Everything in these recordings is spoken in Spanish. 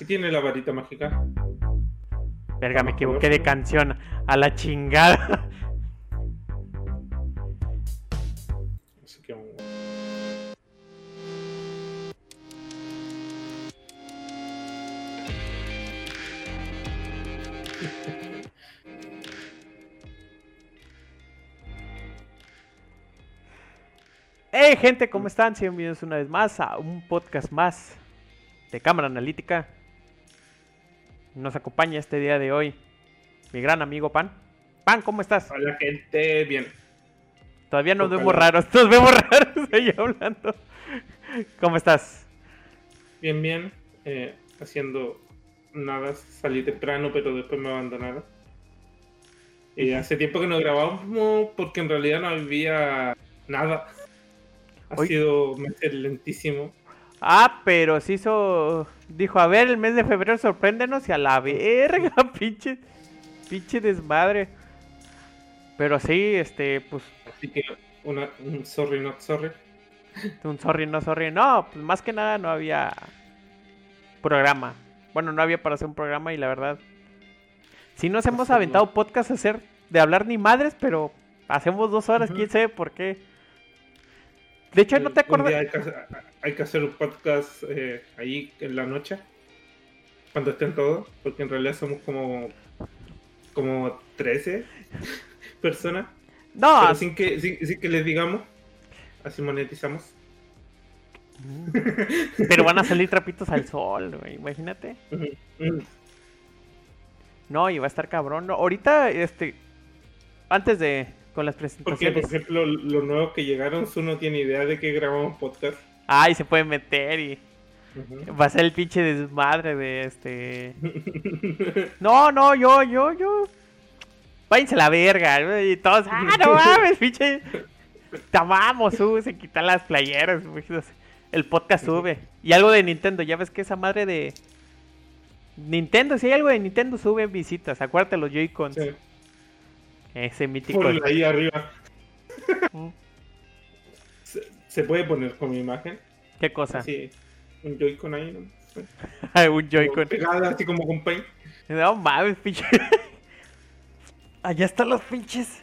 ¿Qué tiene la varita mágica? Verga, me equivoqué de canción. A la chingada. Así que, Hey gente, ¿cómo están? Bienvenidos una vez más a un podcast más de Cámara Analítica. Nos acompaña este día de hoy mi gran amigo Pan. Pan, ¿cómo estás? Hola gente, bien. Todavía nos vemos raros, nos vemos raros ahí hablando. ¿Cómo estás? Bien, bien. eh, haciendo nada, salí temprano, pero después me abandonaron. Y hace tiempo que no grabábamos porque en realidad no había nada. Ha Hoy- sido lentísimo. Ah, pero se hizo. Dijo, a ver, el mes de febrero sorpréndenos y a la verga, pinche. Pinche desmadre. Pero sí, este, pues, Así que una, un sorry, not sorry. un sorry, no sorry. No, pues más que nada no había programa. Bueno, no había para hacer un programa y la verdad. Sí nos hemos aventado podcast a hacer de hablar ni madres, pero hacemos dos horas, quién sabe por qué. De hecho, no te Un acuerdas. hay, que, hacer- hay que hacer un podcast eh, ahí en la noche, cuando estén todos, porque en realidad somos como, como 13 personas, No, pero sin que, sin, sin que les digamos, así monetizamos. pero van a salir trapitos al sol, güey, imagínate. No, y va a estar cabrón. No, ahorita, este. Antes de. Con las Porque, presentaciones. por ejemplo, los nuevos que llegaron, tú no tiene idea de que grabamos podcast. Ay, se puede meter y. Va a ser el pinche desmadre de este. No, no, yo, yo, yo. Váyanse a la verga. Y todos, ah, no mames, pinche. Te amamos, sube, se quitan las playeras. El podcast sube. Y algo de Nintendo, ya ves que esa madre de. Nintendo, si hay algo de Nintendo, sube visitas. Acuérdate los Joy-Cons. Sí, Ese mítico. ponlo ahí arriba. Se, puede poner con mi imagen. ¿Qué cosa? Así, un Joy-Con ahí, ¿no? Un Joy-Con. Pegada, así como con paint. No mames, pinche. Allá están los pinches.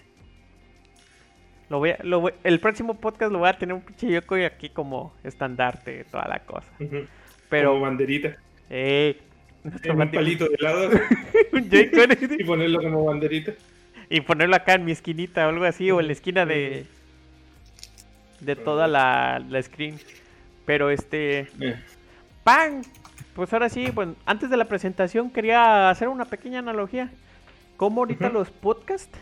Lo voy a- lo voy- el próximo podcast lo voy a tener un pinche Yoko aquí como estandarte, toda la cosa. Ujú. Como Pero, banderita. eh, nuestro En un palito de lado un Joy-Con y ponerlo como banderita. Y ponerlo acá en mi esquinita o algo así, o en la esquina de de toda la, la screen. Pero este, Eh, ¡Pan! Pues ahora sí, bueno, antes de la presentación quería hacer una pequeña analogía. Como ahorita los podcasts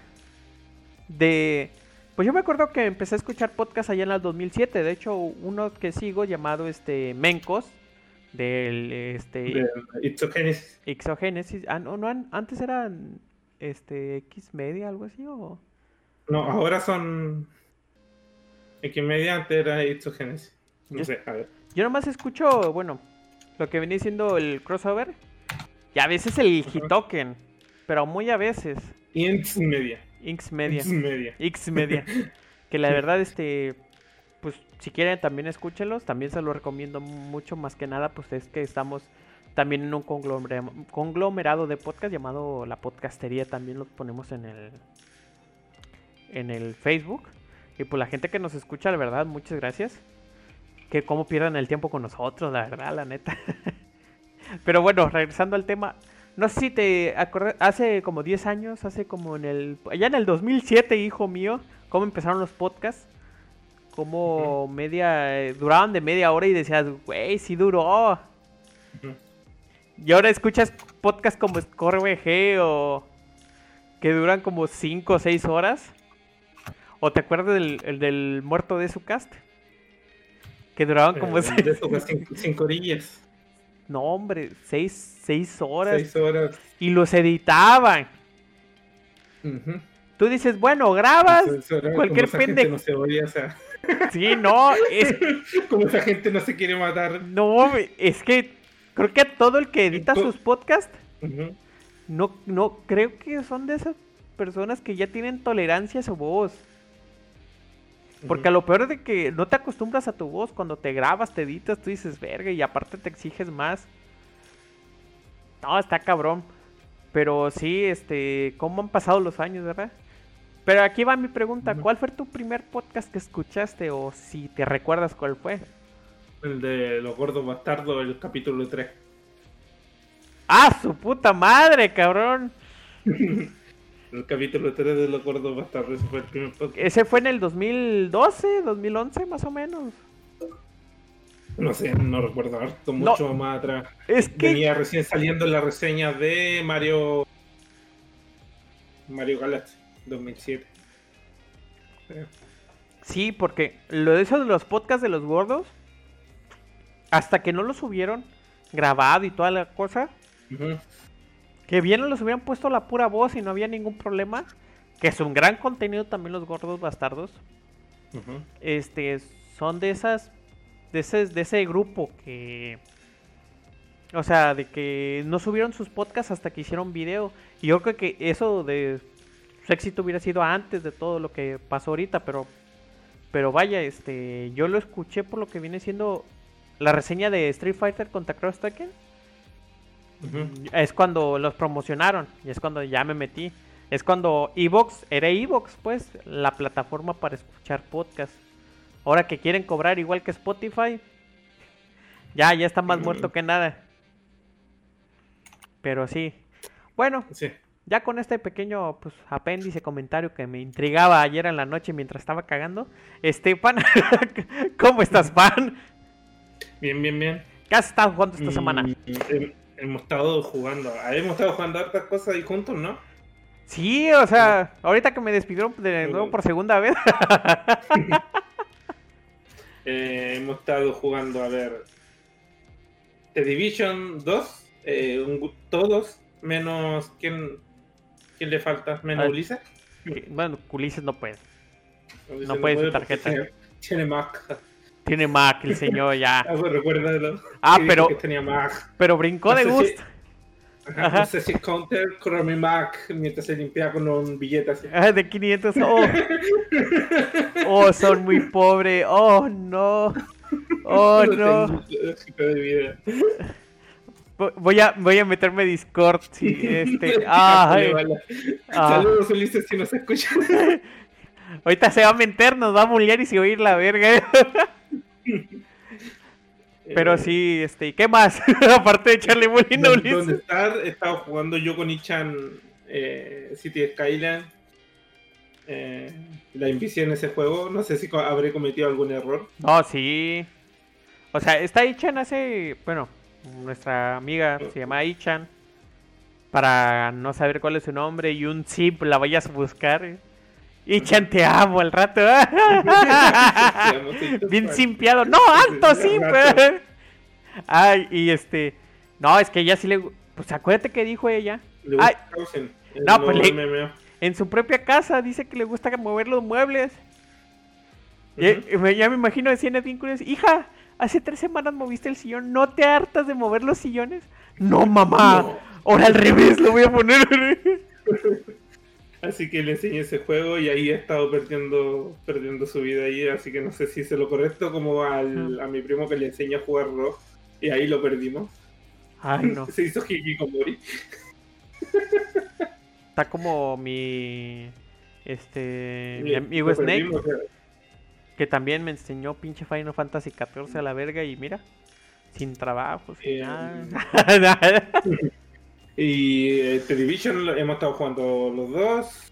de... Pues yo me acuerdo que empecé a escuchar podcasts allá en el 2007. De hecho, uno que sigo llamado este Mencos, del este de Ipsogenesis. Exogénesis. Ah, no, no, an- antes eran este X Media, algo así, o... No, ahora son. Xmedia antes era Ipsogenesis. No Yo- sé, a ver. Yo nomás escucho, bueno, lo que venía siendo el crossover. Y a veces el. Hitoken. Pero muy a veces. Inks Media. X Media. Inks Media. X Media. Que la verdad, este. Pues si quieren también escúchenlos. También se los recomiendo mucho. Más que nada, pues es que estamos también en un conglomera- conglomerado de podcast llamado La Podcastería. También los ponemos en el. En el Facebook. Y pues la gente que nos escucha, la verdad, muchas gracias. Que cómo pierdan el tiempo con nosotros, la verdad, la neta. Pero bueno, regresando al tema. No sé si te acuerdas, hace como 10 años, hace como en el... Allá en el 2007, hijo mío, cómo empezaron los podcasts. Como media... eh, duraban de media hora y decías, güey, sí duró. Ujú. Y ahora escuchas podcasts como Score VG o... Que duran como 5 o 6 horas. ¿O te acuerdas del, el del muerto de su cast? Que duraban como... Eh, seis- de esos cinco, cinco orillas. No, hombre, 6 seis horas. Seis horas. Y los editaban. Ujú. Tú dices, bueno, grabas cualquier pendejo. no se odia, o sea, Sí, no, es, como esa gente no se quiere matar. no, es que creo que todo el que edita sus podcasts, no, no, creo que son de esas personas que ya tienen tolerancia a su voz. Porque a lo peor es de que no te acostumbras a tu voz. Cuando te grabas, te editas, tú dices, verga, y aparte te exiges más. No, está cabrón. Pero sí, este, ¿cómo han pasado los años, verdad? Pero aquí va mi pregunta, ¿cuál fue tu primer podcast que escuchaste o si te recuerdas cuál fue? El de Los Gordos Bastardos, el capítulo 3. ¡Ah, su puta madre, cabrón! el capítulo 3 de Los Gordos Bastardos, ese fue el primer podcast. Ese fue en el 2012, 2011 más o menos. No sé, no recuerdo harto, mucho más atrás. Es que... Venía recién saliendo la reseña de Mario... Mario Galaxy 2007. Sí, porque lo de eso de los podcasts de los gordos, hasta que no lo subieron grabado y toda la cosa, que bien los hubieran puesto la pura voz y no había ningún problema, que es un gran contenido también los gordos bastardos. Este, son de esas, de ese, de ese grupo que, o sea, de que no subieron sus podcasts hasta que hicieron video. Y yo creo que eso de su éxito hubiera sido antes de todo lo que pasó ahorita, pero pero vaya, este, yo lo escuché por lo que viene siendo la reseña de Street Fighter contra Cross Tekken. Es cuando los promocionaron y es cuando ya me metí. Es cuando Evox, era Evox, pues, la plataforma para escuchar podcast. Ahora que quieren cobrar igual que Spotify, ya, ya está más muerto que nada. Pero sí. Bueno, sí. Ya con este pequeño pues, apéndice comentario que me intrigaba ayer en la noche mientras estaba cagando. Este, Pan, ¿cómo estás, Pan? Bien, bien, bien. ¿Qué has estado jugando esta semana? Mm, hemos estado jugando, hemos estado jugando hartas cosas ahí juntos, ¿no? Sí, o sea, ahorita que me despidieron de nuevo por segunda vez. Eh, hemos estado jugando, a ver, The Division 2, eh, todos, menos quién, ¿Quién le falta? ¿Menos Ulises? Bueno, Ulises no puede. no, puede su tarjeta. Tiene Mac. Tiene Mac el señor ya. ah. Ah, pero. Que tenía Mac. Pero brincó de gusto. Ajá, No sé si Counter con mi Mac mientras se limpia con un billete así. Ah, de 500. Oh. oh, son muy pobres. Oh, no. Oh, no. Voy a, voy a meterme Discord. Sí, este. Ay, ah. Saludos, Ulises, si nos escuchan. Ahorita se va a meter, nos va a mullear y se oír la verga. Pero eh, sí, este, ¿qué más? Aparte de echarle bullying a Ulises. He estado jugando yo con Ichan eh, City Skyline. Eh, la envicié en ese juego. No sé si habré cometido algún error. No, sí. O sea, está Ichan hace. Bueno, nuestra amiga se llama Ichan. Para no saber cuál es su nombre y un zip la vayas a buscar. Ichan, te amo al rato. Bien simpiado. No, alto simp. Ay, y este. No, es que ella sí le. Pues acuérdate que dijo ella. Ay, no, pues le... en su propia casa dice que le gusta mover los muebles. ya me imagino decía bien curioso, hija, Hace tres semanas moviste el sillón. ¿No te hartas de mover los sillones? No, mamá. Ahora al revés lo voy a poner. Así que le enseñé ese juego y ahí ha estado perdiendo, perdiendo su vida ahí. Así que no sé si es lo correcto como al, a mi primo que le enseña a jugar rock. Y ahí lo perdimos. Ay, no. Se hizo Hikikomori. Está como mi. Este. Mi amigo Snake que también me enseñó pinche Final Fantasy XIV a la verga y mira, sin trabajo, sin nada. y eh, Television hemos estado jugando los dos.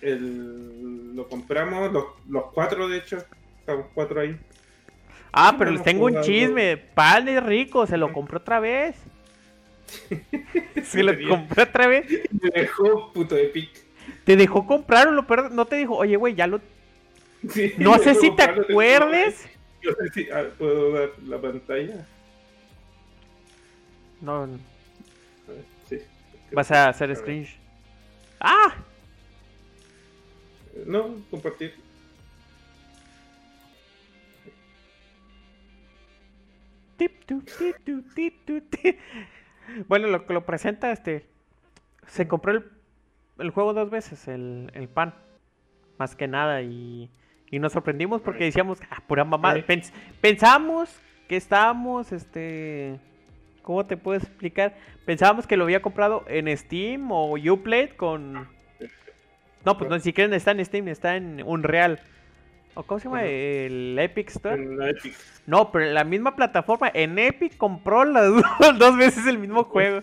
El, lo compramos, los, los cuatro de hecho. Estamos cuatro ahí. Ah, pero les tengo un chisme. Pan es rico, se lo compró otra vez. se lo compró otra vez. Me dejó puto Epic. Te dejó comprar o lo No te dijo, oye, güey, ya lo no sé si te acuerdes. Yo sé si puedo dar la pantalla. No. Vas a hacer screen. ¡Ah! No, compartir. Bueno, lo que lo presenta, este. Se compró el, el juego dos veces, el, el pan. Más que nada, y y nos sorprendimos porque decíamos, ah, pura mamá. pensamos que estábamos, este, ¿cómo te puedo explicar? Pensábamos que lo había comprado en Steam o Uplay con... No, pues no, ni siquiera está en Steam, está en Unreal. ¿O cómo se llama? El Epic Store. Epic. No, pero en la misma plataforma, en Epic compró las dos veces el mismo juego.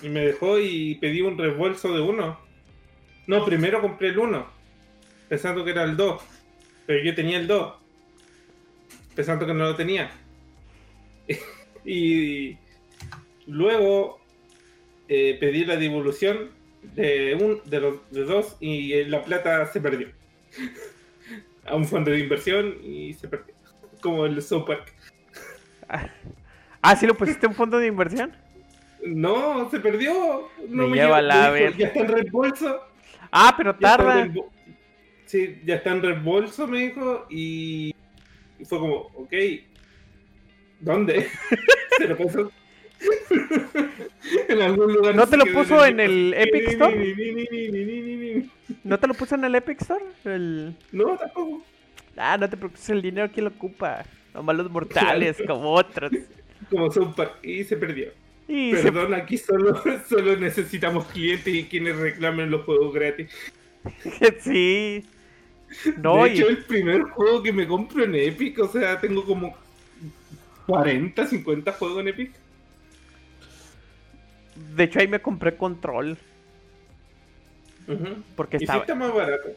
Y me dejó y pedí un reembolso de uno. No, primero compré el uno, pensando que era el 2. Pero yo tenía el 2, pensando que no lo tenía. y luego eh, pedí la devolución de un de los de dos y eh, la plata se perdió. A un fondo de inversión y se perdió. Como el South Park. Ah, ¿sí lo pusiste en fondo de inversión? No, se perdió. No Me lleva la ver- Ya está en reembolso. Ah, pero tarda. Sí, ya está en reembolso, me dijo. Y, y fue como, ok. ¿Dónde? se lo puso. en algún lugar. ¿No te lo puso en el Epic Store? ¿No te lo puso en el Epic Store? El... No, tampoco. Ah, no te preocupes, el dinero quién lo ocupa. Nomás los mortales, como otros. Como Park. Y se perdió. Y se... Perdón, aquí solo, solo necesitamos clientes y quienes reclamen los juegos gratis. sí. No, de hecho, y... el primer juego que me compro en Epic, o sea, tengo como 40, 50 juegos en Epic. de hecho ahí me compré control. Porque Y sí estaba... está más barato,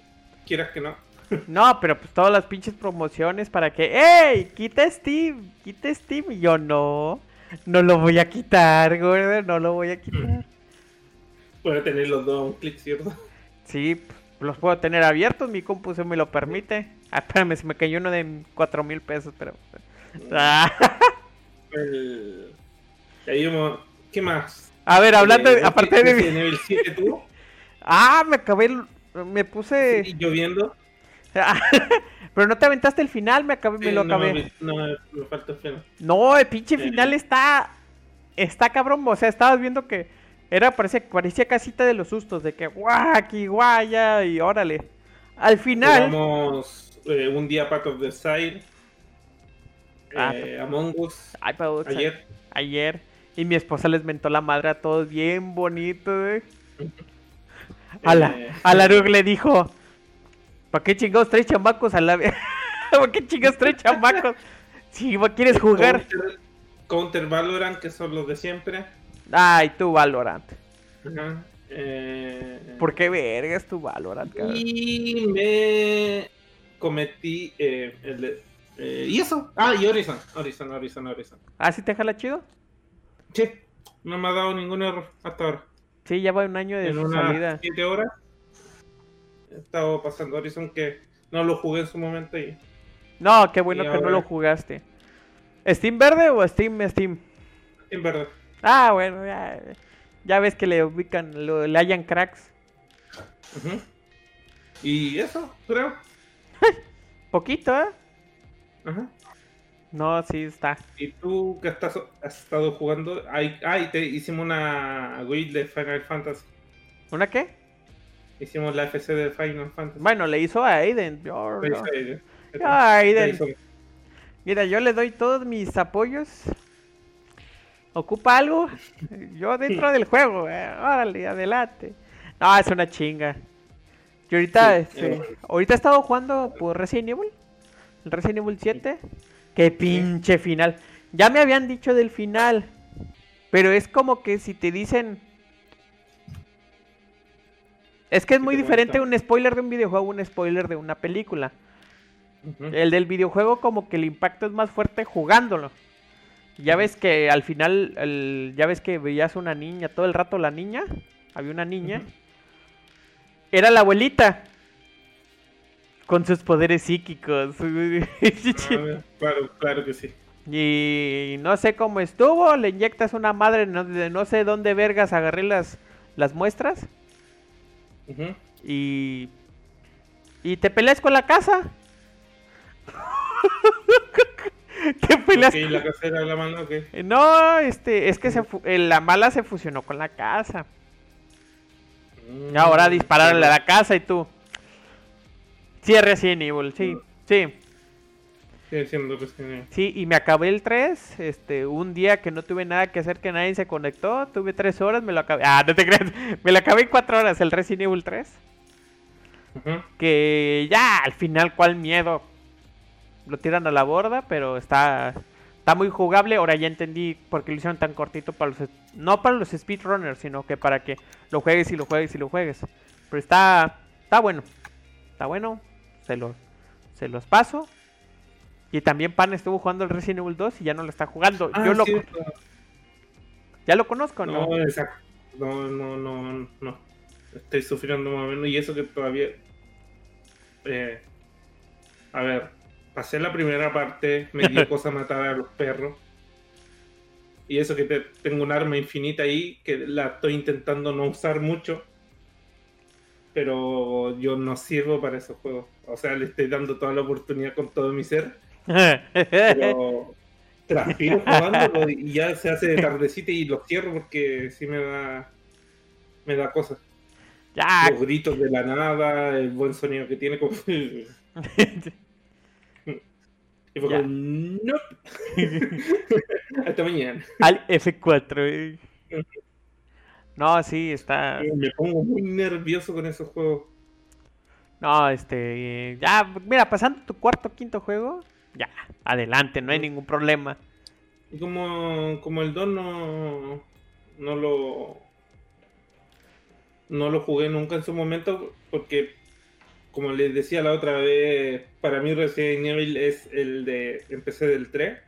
quieras que no. No, pero pues todas las pinches promociones para que, ¡Ey! Quita Steam, quita Steam. Y yo no, no lo voy a quitar, güey, no lo voy a quitar. Para tener los dos a un clic, ¿cierto? Sí, los puedo tener abiertos, mi compu se me lo permite. Ah, espérame, se me cayó uno de cuatro mil pesos, pero... Ah. El... Vamos- ¿Qué más? A ver, hablando, Eh, aparte de... Resident Evil 7 tú, Ah, me acabé, el- me puse... y lloviendo. pero no te aventaste el final, me acabé, me Sí, lo no, acabé. me- No, me, falta el final. No, el pinche Eh. final está. Está cabrón. O sea, estabas viendo que era, parecía, parecía casita de los sustos. De que guau, aquí, guaya, y órale. Al final. Jugamos eh, un día Path of the Side. Ah, eh, Among Us. Ay, Ayer. Ayer. Y mi esposa les mentó la madre a todos bien bonito, güey. A la, Eh, a la Rug le dijo: ¿Para qué chingados tres chamacos a la? ¿Para qué chingados tres chamacos? Si quieres jugar. Counter, Counter Valorant, que son los de siempre. Ay, tu Valorant. Ajá. Eh, ¿Por qué vergas tu Valorant, cabrón? Y me cometí eh, el eh, ¿Y eso? Ah, y Horizon. Horizon, Horizon, Horizon. ¿Ah, sí te jala chido? Sí, no me ha dado ningún error hasta ahora. Sí, ya va un año de en salida. 7 horas he estado pasando Horizon que no lo jugué en su momento y No, qué bueno Y que no lo jugaste. ¿Steam verde o Steam Steam? en verdad. Ah, bueno, ya, ya ves que le ubican, lo- le hayan cracks. Y eso, creo. Poquito, ¿eh? Ajá. No, sí está. ¿Y tú que estás, has estado jugando? Ay, ay, te hicimos una guild de Final Fantasy. ¿Una qué? Hicimos la FC de Final Fantasy. Bueno, le hizo a Aiden. Yo. Ah, Ahí Aiden. Mira, yo le doy todos mis apoyos. ¿Ocupa algo? Yo dentro del juego. eh, Órale, adelante. No, es una chinga. Yo ahorita, Sí, este, eh. ahorita he estado jugando por Resident Evil. El Resident Evil 7. Qué pinche final. Ya me habían dicho del final. Pero es como que si te dicen... Es que es ¿Qué muy te diferente un spoiler de un videojuego a un spoiler de una película. El del videojuego como que el impacto es más fuerte jugándolo. Ya ves que al final, el- ya ves que veías una niña, todo el rato la niña, había una niña, era la abuelita. Con sus poderes psíquicos. Claro, claro que sí. y no sé cómo estuvo, le inyectas una madre no, de no sé dónde vergas, agarré las, las muestras y... Y te peleas con la casa. te peleas Ok, la casera de la mano, ok. No, este, es que se fu- eh, la mala se fusionó con la casa. Mm, ahora dispararle a la casa y tú. Sí, es Resident Evil, sí, sí. Sí, y me acabé el 3, este, un día que no tuve nada que hacer, que nadie se conectó, tuve 3 horas, me lo acabé. Ah, no te creas, me lo acabé en 4 horas, el Resident Evil 3. Ujú. Que ya, al final, ¿cuál miedo? Lo tiran a la borda, pero está, está muy jugable. Ahora ya entendí por qué lo hicieron tan cortito para los... No para los speedrunners, sino que para que lo juegues y lo juegues y lo juegues. Pero está, está bueno. Está bueno, se los, se los paso. Y también Pan estuvo jugando el Resident Evil 2 y ya no lo está jugando. Ah, Yo lo, cierto. ya lo conozco, ¿no? No, exacto. No, no, no, no. Estoy sufriendo más o menos. Y eso que todavía. eh, a ver, pasé la primera parte, me dio cosa matar a los perros. Y eso que te- tengo un arma infinita ahí, que la estoy intentando no usar mucho. Pero yo no sirvo para esos juegos. O sea, le estoy dando toda la oportunidad con todo mi ser. Pero transpiro jugándolo y ya se hace de tardecita y lo cierro porque sí me da me da cosas. ya, Los gritos de la nada, el buen sonido que tiene como y fue como, "No". Hasta mañana. al F4. eh. No, sí, está. Me pongo muy nervioso con esos juegos. No, este. Ya, mira, pasando tu cuarto quinto juego, ya, adelante, no hay ningún problema. Y como, como el 2 no, no lo no lo jugué nunca en su momento porque como les decía la otra vez, para mí Resident Evil es el de empecé del 3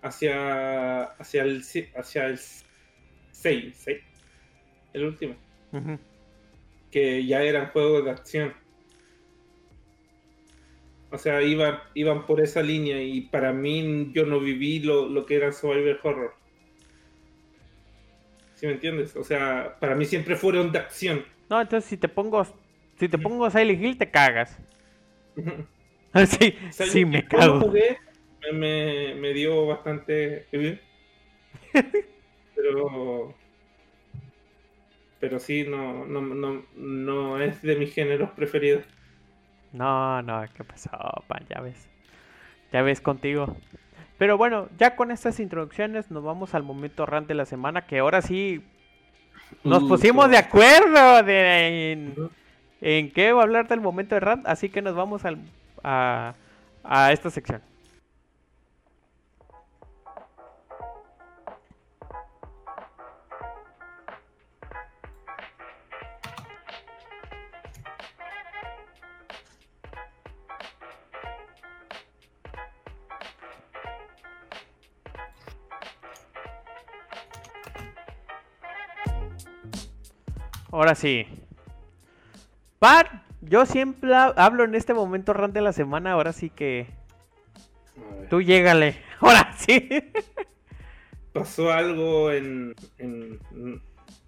hacia hacia el hacia el 6, 6 el último, que ya eran juegos de acción. O sea, iban, iban por esa línea y para mí yo no viví lo, lo que era Survivor Horror. ¿Sí me entiendes? O sea, para mí siempre fueron de acción. No, entonces si te pongo. Si te pongo Silent Hill, te cagas. sí, O sea, sí, me cago. jugué, me, me- me dio bastante... ¿eh? Pero... Pero sí, no, no, no, no es de mis géneros preferidos. No, no, ¿qué pasó, pan? Ya ves. Ya ves contigo. Pero bueno, ya con estas introducciones nos vamos al momento rant de la semana, que ahora sí nos pusimos de acuerdo de, en, en qué va a hablar del momento de rant, así que nos vamos al, a, a esta sección. Ahora sí. Pan, yo siempre ha- hablo en este momento rant de la semana, ahora sí que tú llégale. Ahora sí. pasó algo en, en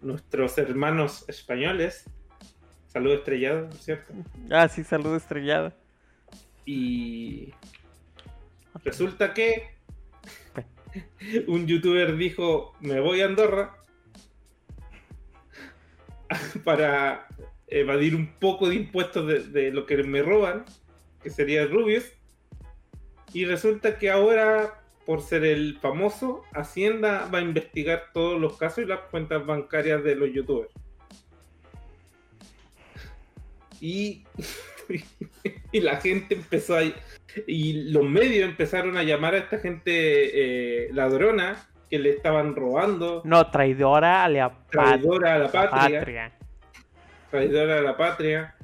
nuestros hermanos españoles. Saludo estrellado, ¿cierto? Ah, sí, saludo estrellado. Y resulta que un youtuber dijo, me voy a Andorra para evadir un poco de impuestos de, lo que me roban, que sería Rubius. Y resulta que ahora, por ser el famoso, Hacienda va a investigar todos los casos y las cuentas bancarias de los youtubers. Y, y la gente empezó a... Y los medios empezaron a llamar a esta gente eh, ladrona que le estaban robando, No, traidora a la traidora a la patria, patria. traidora a la patria,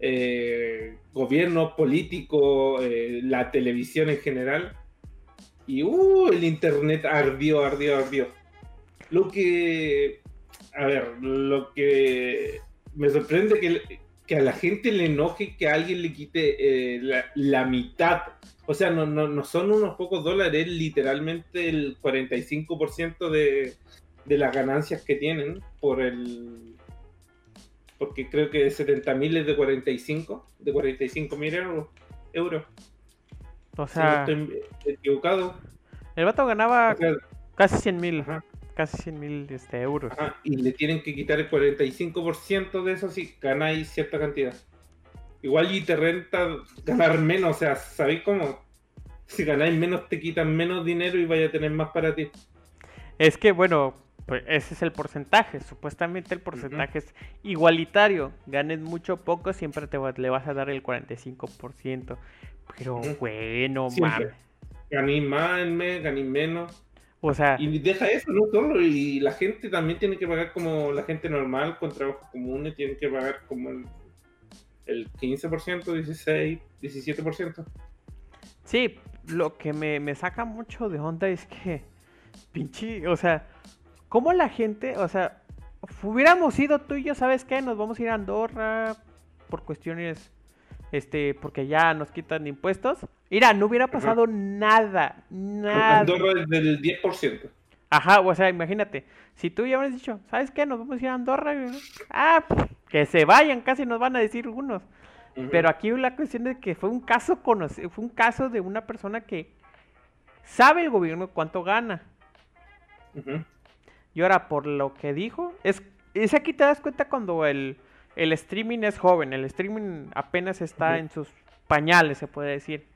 eh, gobierno político, eh, la televisión en general. Y uh, el internet ardió, ardió, ardió. Lo que, a ver, lo que me sorprende que, que a la gente le enoje que alguien le quite eh, la, la mitad. O sea, no, no, no son unos pocos dólares, es literalmente el 45% de, de las ganancias que tienen por el... Porque creo que 70 mil es de 45, de 45 mil euros. euros. O Si no sea, estoy equivocado. el vato ganaba O sea, casi 100 mil. ajá. Casi 100 mil este, euros. Ajá, y le tienen que quitar el 45% de eso si ganáis cierta cantidad. Igual y te renta ganar menos, o sea, ¿sabéis cómo? si ganáis menos te quitan menos dinero y vaya a tener más para ti. Es que, bueno, pues ese es el porcentaje. Supuestamente el porcentaje es igualitario. Ganes mucho o poco, siempre te le vas a dar el 45%. Pero bueno, mames. Gané más en mes, gané menos. O sea. Y deja eso, no solo. Y la gente también tiene que pagar como la gente normal con trabajos comunes, tiene que pagar como el, el 15%, 16%, 17%. Sí, lo que me, me saca mucho de onda es que. Pinche, o sea, ¿cómo la gente, o sea, hubiéramos ido tú y yo, ¿sabes qué? Nos vamos a ir a Andorra por cuestiones este, porque ya nos quitan impuestos. Mira, no hubiera pasado nada, nada. Andorra es del 10%. Ajá, o sea, imagínate, si tú ya hubieras dicho, ¿sabes qué? Nos vamos a ir a Andorra. Ah, que se vayan, casi nos van a decir unos. Pero aquí la cuestión es que fue un caso conocido, fue un caso de una persona que sabe el gobierno cuánto gana. Y ahora, por lo que dijo, es, es aquí te das cuenta cuando el, el streaming es joven, el streaming apenas está en sus pañales, se puede decir.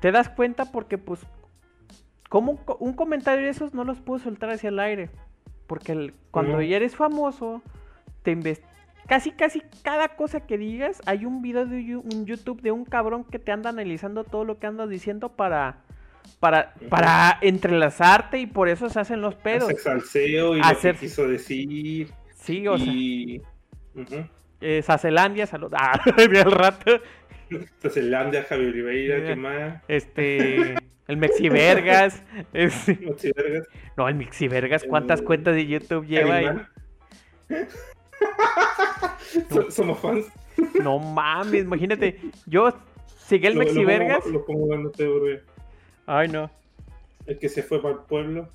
Te das cuenta porque, pues, como un comentario de esos no los puedo soltar hacia el aire. Porque cuando ya eres famoso, te casi, casi cada cosa que digas, hay un video de un YouTube de un cabrón que te anda analizando todo lo que andas diciendo para, para, para entrelazarte y por eso se hacen los pedos. Hacer salseo y lo que quiso decir. Sí, o sea. Y... Eh, Sacelandia, salud. Ah, el rato. Sacelandia, Javier Oliveira, ¿qué más? Este. El Mexivergas. Este... Mexivergas. No, el Mexivergas, ¿cuántas cuentas de YouTube lleva ahí? Somos fans. No mames, imagínate. Yo seguí el Mexivergas. Lo, pongo dándote, Ay, no. El que se fue para el pueblo.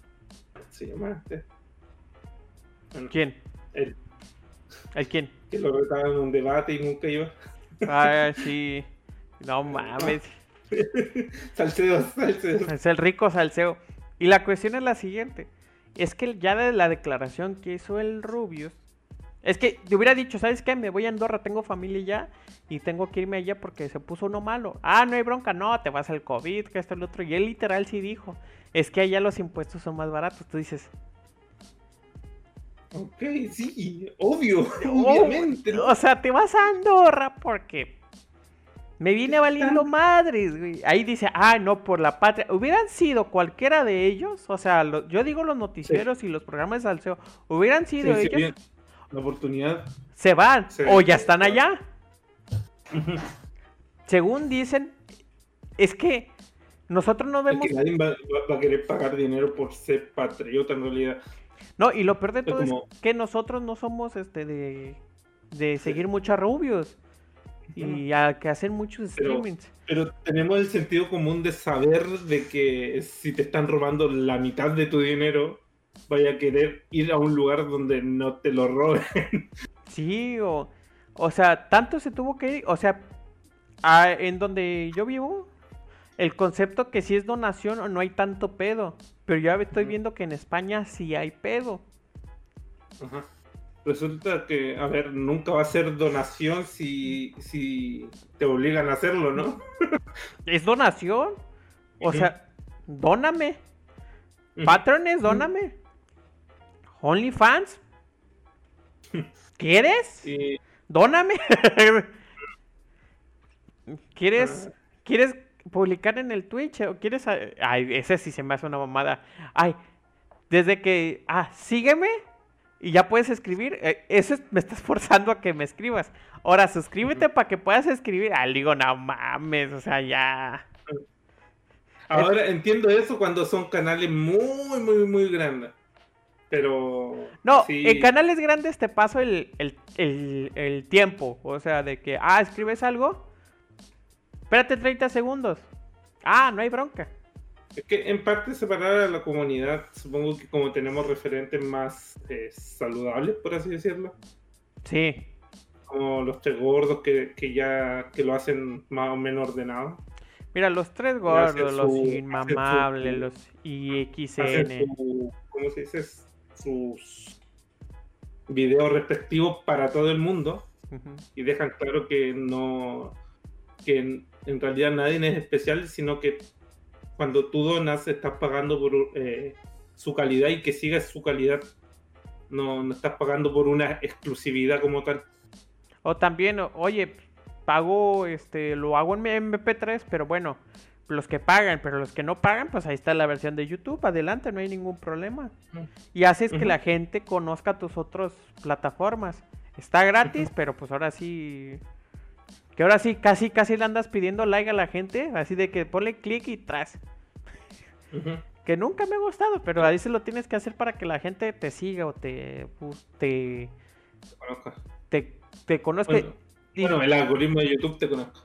Se llama este. ¿Quién? El, ¿El quién? Que lo retaban en un debate y nunca iba. Ah, sí. No mames. salseo, salseo. Es el rico salseo. Y la cuestión es la siguiente. Es que ya de la declaración que hizo el Rubius. Es que te hubiera dicho, ¿sabes qué? Me voy a Andorra, tengo familia ya y tengo que irme allá porque se puso uno malo. Ah, no hay bronca, no, te vas al COVID, que esto, el otro. Y él literal sí dijo, es que allá los impuestos son más baratos. Tú dices, Ok, sí, obvio, obviamente. O sea, te vas a Andorra porque me viene valiendo madres, güey. Ahí dice, ah, no, por la patria. Hubieran sido cualquiera de ellos, o sea, yo digo los noticieros y los programas de salseo, hubieran sido ellos. la oportunidad. Se van, o ya están allá. Según dicen, es que nosotros no vemos. que nadie va, a querer pagar dinero por ser patriota en realidad. No, y lo peor de todo es que nosotros no somos este de, de seguir muchos rubios y a, que hacen muchos streamings. Pero tenemos el sentido común de saber de que si te están robando la mitad de tu dinero, vaya a querer ir a un lugar donde no te lo roben. Sí, o, o sea, tanto se tuvo que ir, o sea, en donde yo vivo, el concepto que si es donación o no hay tanto pedo. Pero ya estoy viendo que en España sí hay pedo. Ajá. Resulta que, a ver, nunca va a ser donación si, si te obligan a hacerlo, ¿no? ¿Es donación? O sea, dóname. Patrones, dóname. OnlyFans. ¿Quieres? Sí. Dóname. ¿Quieres? ¿Quieres publicar en el Twitch o quieres... Ay, ese sí se me hace una mamada. Ay, desde que... Ah, sígueme y ya puedes escribir. Eh, eso me estás forzando a que me escribas. Ahora, suscríbete para que puedas escribir. Ah, digo, no mames, o sea, ya... Ahora entiendo eso cuando son canales muy, muy, muy grandes. Pero. No, en canales grandes te paso el, el, tiempo. O sea, de que, ah, escribes algo Espérate 30 segundos. Ah, no hay bronca. Es que en parte separar a la comunidad, supongo que como tenemos referentes más eh, saludables, por así decirlo. Sí. Como los tres gordos que, ya que lo hacen más o menos ordenado. Mira, los tres gordos, los inmamables, los IXN. ¿Cómo se dice? Sus videos respectivos para todo el mundo. Y dejan claro que no. que en realidad nadie es especial, sino que cuando tú donas estás pagando por eh, su calidad y que siga su calidad. No, no estás pagando por una exclusividad como tal. O también, oye, pago, este, lo hago en MP3, pero bueno, los que pagan, pero los que no pagan, pues ahí está la versión de YouTube, adelante, no hay ningún problema. Y haces que la gente conozca tus otras plataformas. Está gratis, pero pues ahora sí que ahora sí, casi, casi le andas pidiendo like a la gente, así de que ponle clic y tras. Que nunca me ha gustado, pero ahí se lo tienes que hacer para que la gente te siga o te. te, te, te conozca. Bueno, el algoritmo de YouTube te conozca.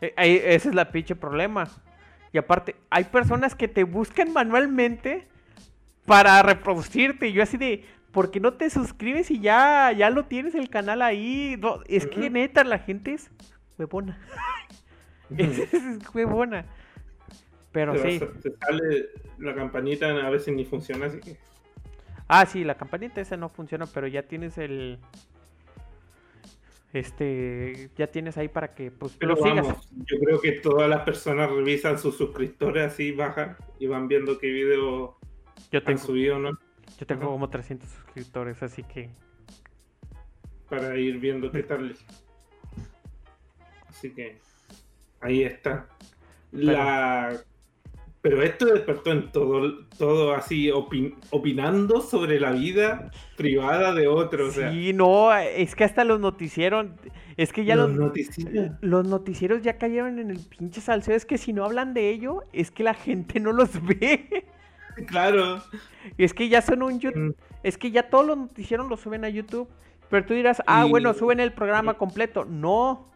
Eh, ese es la pinche problema. Y aparte, hay personas que te buscan manualmente para reproducirte. Y yo así de, ¿por qué no te suscribes y ya, ya lo tienes el canal ahí? es que neta, la gente es huevona. es huevona. Pero, sí. Te sale la campanita, a veces ni funciona, así que. Ah, sí, la campanita esa no funciona, pero ya tienes el. Este, ya tienes ahí para que pues pero lo sigas. yo creo que todas las personas revisan sus suscriptores así, bajan y van viendo qué video yo tengo, han subido, ¿no? Yo tengo como 300 suscriptores, así que. Para ir viendo qué tal. Así que ahí está. La... Pero esto despertó en todo, todo así opinando sobre la vida privada de otros. Sí, no, es que hasta los noticieros, es que ya los, noticieros. los noticieros ya cayeron en el pinche salseo. Es que si no hablan de ello, es que la gente no los ve. Claro. Es que ya son un YouTube, mm. es que ya todos los noticieros los suben a YouTube. Pero tú dirás, ah, bueno, suben el programa completo. No,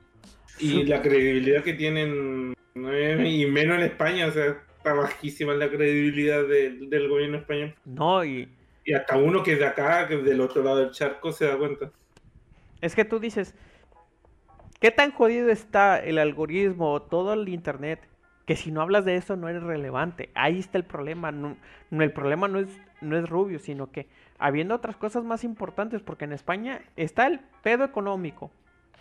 y la credibilidad que tienen, y menos en España, o sea, está bajísima la credibilidad del gobierno español. No, y... Y hasta uno que es de acá, que es del otro lado del charco, se da cuenta. Es que tú dices, ¿qué tan jodido está el algoritmo, todo el internet? Que si no hablas de eso no eres relevante. Ahí está el problema. No, el problema no es, no es Rubio, sino que habiendo otras cosas más importantes, porque en España está el pedo económico,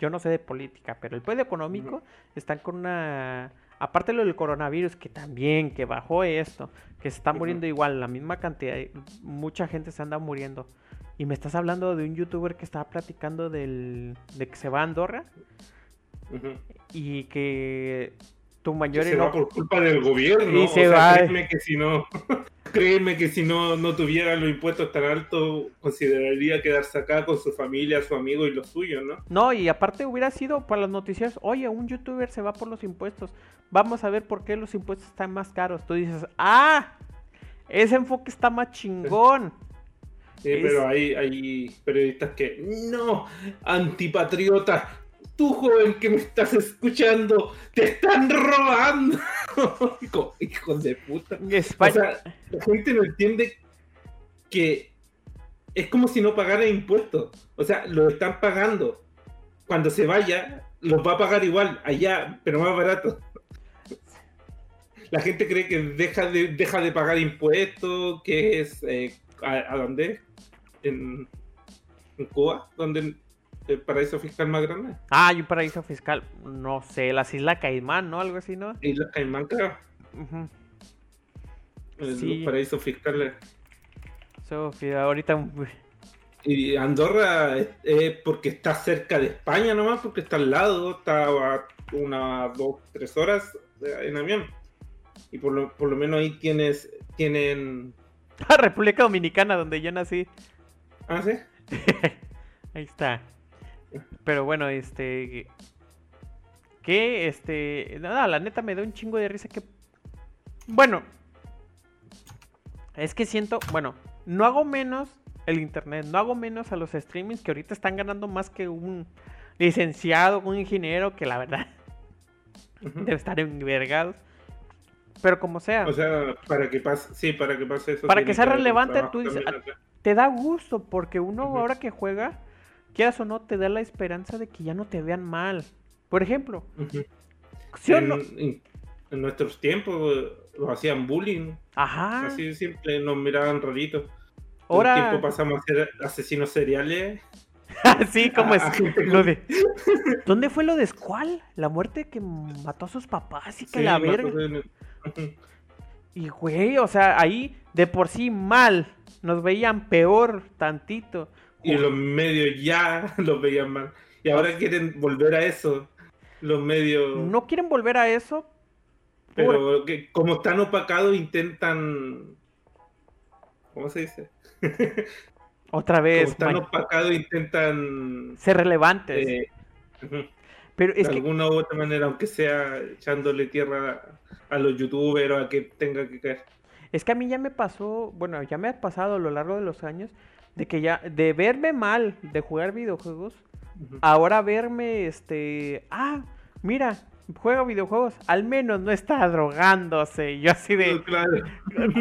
yo no sé de política, pero el pedo económico están con una... Aparte lo del coronavirus, que también, que bajó esto, que se está muriendo igual, la misma cantidad, mucha gente se anda muriendo. Y me estás hablando de un youtuber que estaba platicando del, de que se va a Andorra y que tu mayor... Se va por culpa del gobierno. Y se va... que si no... créeme que si no, no tuviera los impuestos tan altos, consideraría quedarse acá con su familia, su amigo y los suyos, ¿no? No, y aparte hubiera sido para las noticias, oye, un youtuber se va por los impuestos, vamos a ver por qué los impuestos están más caros. Tú dices, ah, ese enfoque está más chingón. Sí, pero hay, hay periodistas que, no, antipatriotas, tú joven que me estás escuchando, te están robando. Hijos de puta. O sea, la gente no entiende que es como si no pagara impuestos. O sea, lo están pagando. Cuando se vaya, los va a pagar igual, allá, pero más barato. La gente cree que deja de, deja de pagar impuestos, que es... Eh, ¿a, dónde? En, en Cuba, donde el paraíso fiscal más grande. Ah, hay un paraíso fiscal, no sé, las Islas Caimán, ¿no? Algo así, ¿no? Islas Caimán, claro. Los paraísos fiscales. Sofía, ahorita. Y Andorra es, porque está cerca de España nomás, porque está al lado, está a una, dos, tres horas en avión. Y por lo, por lo menos ahí tienes, tienen... Ah, República Dominicana, donde yo nací. Ah, sí. ahí está. Pero bueno, este. Que este. Nada, la neta me da un chingo de risa que. Bueno. Es que siento. Bueno, no hago menos el internet, no hago menos a los streamings que ahorita están ganando más que un licenciado, un ingeniero, que la verdad. Debe estar envergados. Pero como sea. O sea, para que pase, sí, para que pase eso. Para que sea relevante, tú dices, te da gusto, porque uno ahora que juega, quieras o no, te da la esperanza de que ya no te vean mal. Por ejemplo, en, nuestros tiempos eh, lo hacían bullying. Ajá. Así de simple, nos miraban raritos. Ahora. tiempo pasamos a ser asesinos seriales. sí, como es a gente lo de ¿Dónde fue lo de Squall? La muerte que mató a sus papás y que Sí, la verga. Y güey, o sea, ahí de por sí mal, nos veían peor tantito. Y los medios ya los veían mal. Y ahora quieren volver a eso. Los medios. No quieren volver a eso. por- Pero que como están opacados, intentan. ¿Cómo se dice? otra Como vez, están ma- opacados, intentan. ser relevantes. eh, Pero es de que alguna u otra manera, aunque sea echándole tierra a, a los youtubers o a que tenga que caer. Es que a mí ya me pasó, bueno, ya me ha pasado a lo largo de los años de que ya, de verme mal de jugar videojuegos, ahora verme, este, ah, mira, juega videojuegos, al menos no está drogándose. Yo así de, Claro.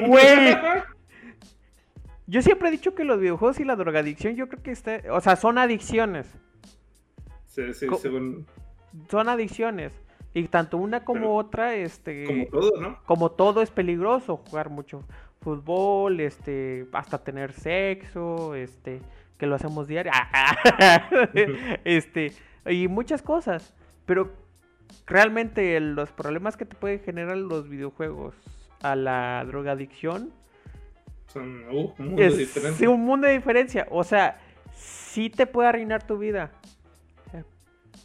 güey, yo siempre he dicho que los videojuegos y la drogadicción, yo creo que está, o sea, son adicciones, Sí, sí, Co- según- son adicciones. Y tanto una como Pero- otra, este, como todo, ¿no? como todo es peligroso, jugar mucho fútbol, este, hasta tener sexo, este, que lo hacemos diario, este, y muchas cosas, pero realmente los problemas que te pueden generar los videojuegos a la drogadicción Son uh, un mundo es diferente. sí, un mundo de diferencia, o sea, sí te puede arruinar tu vida,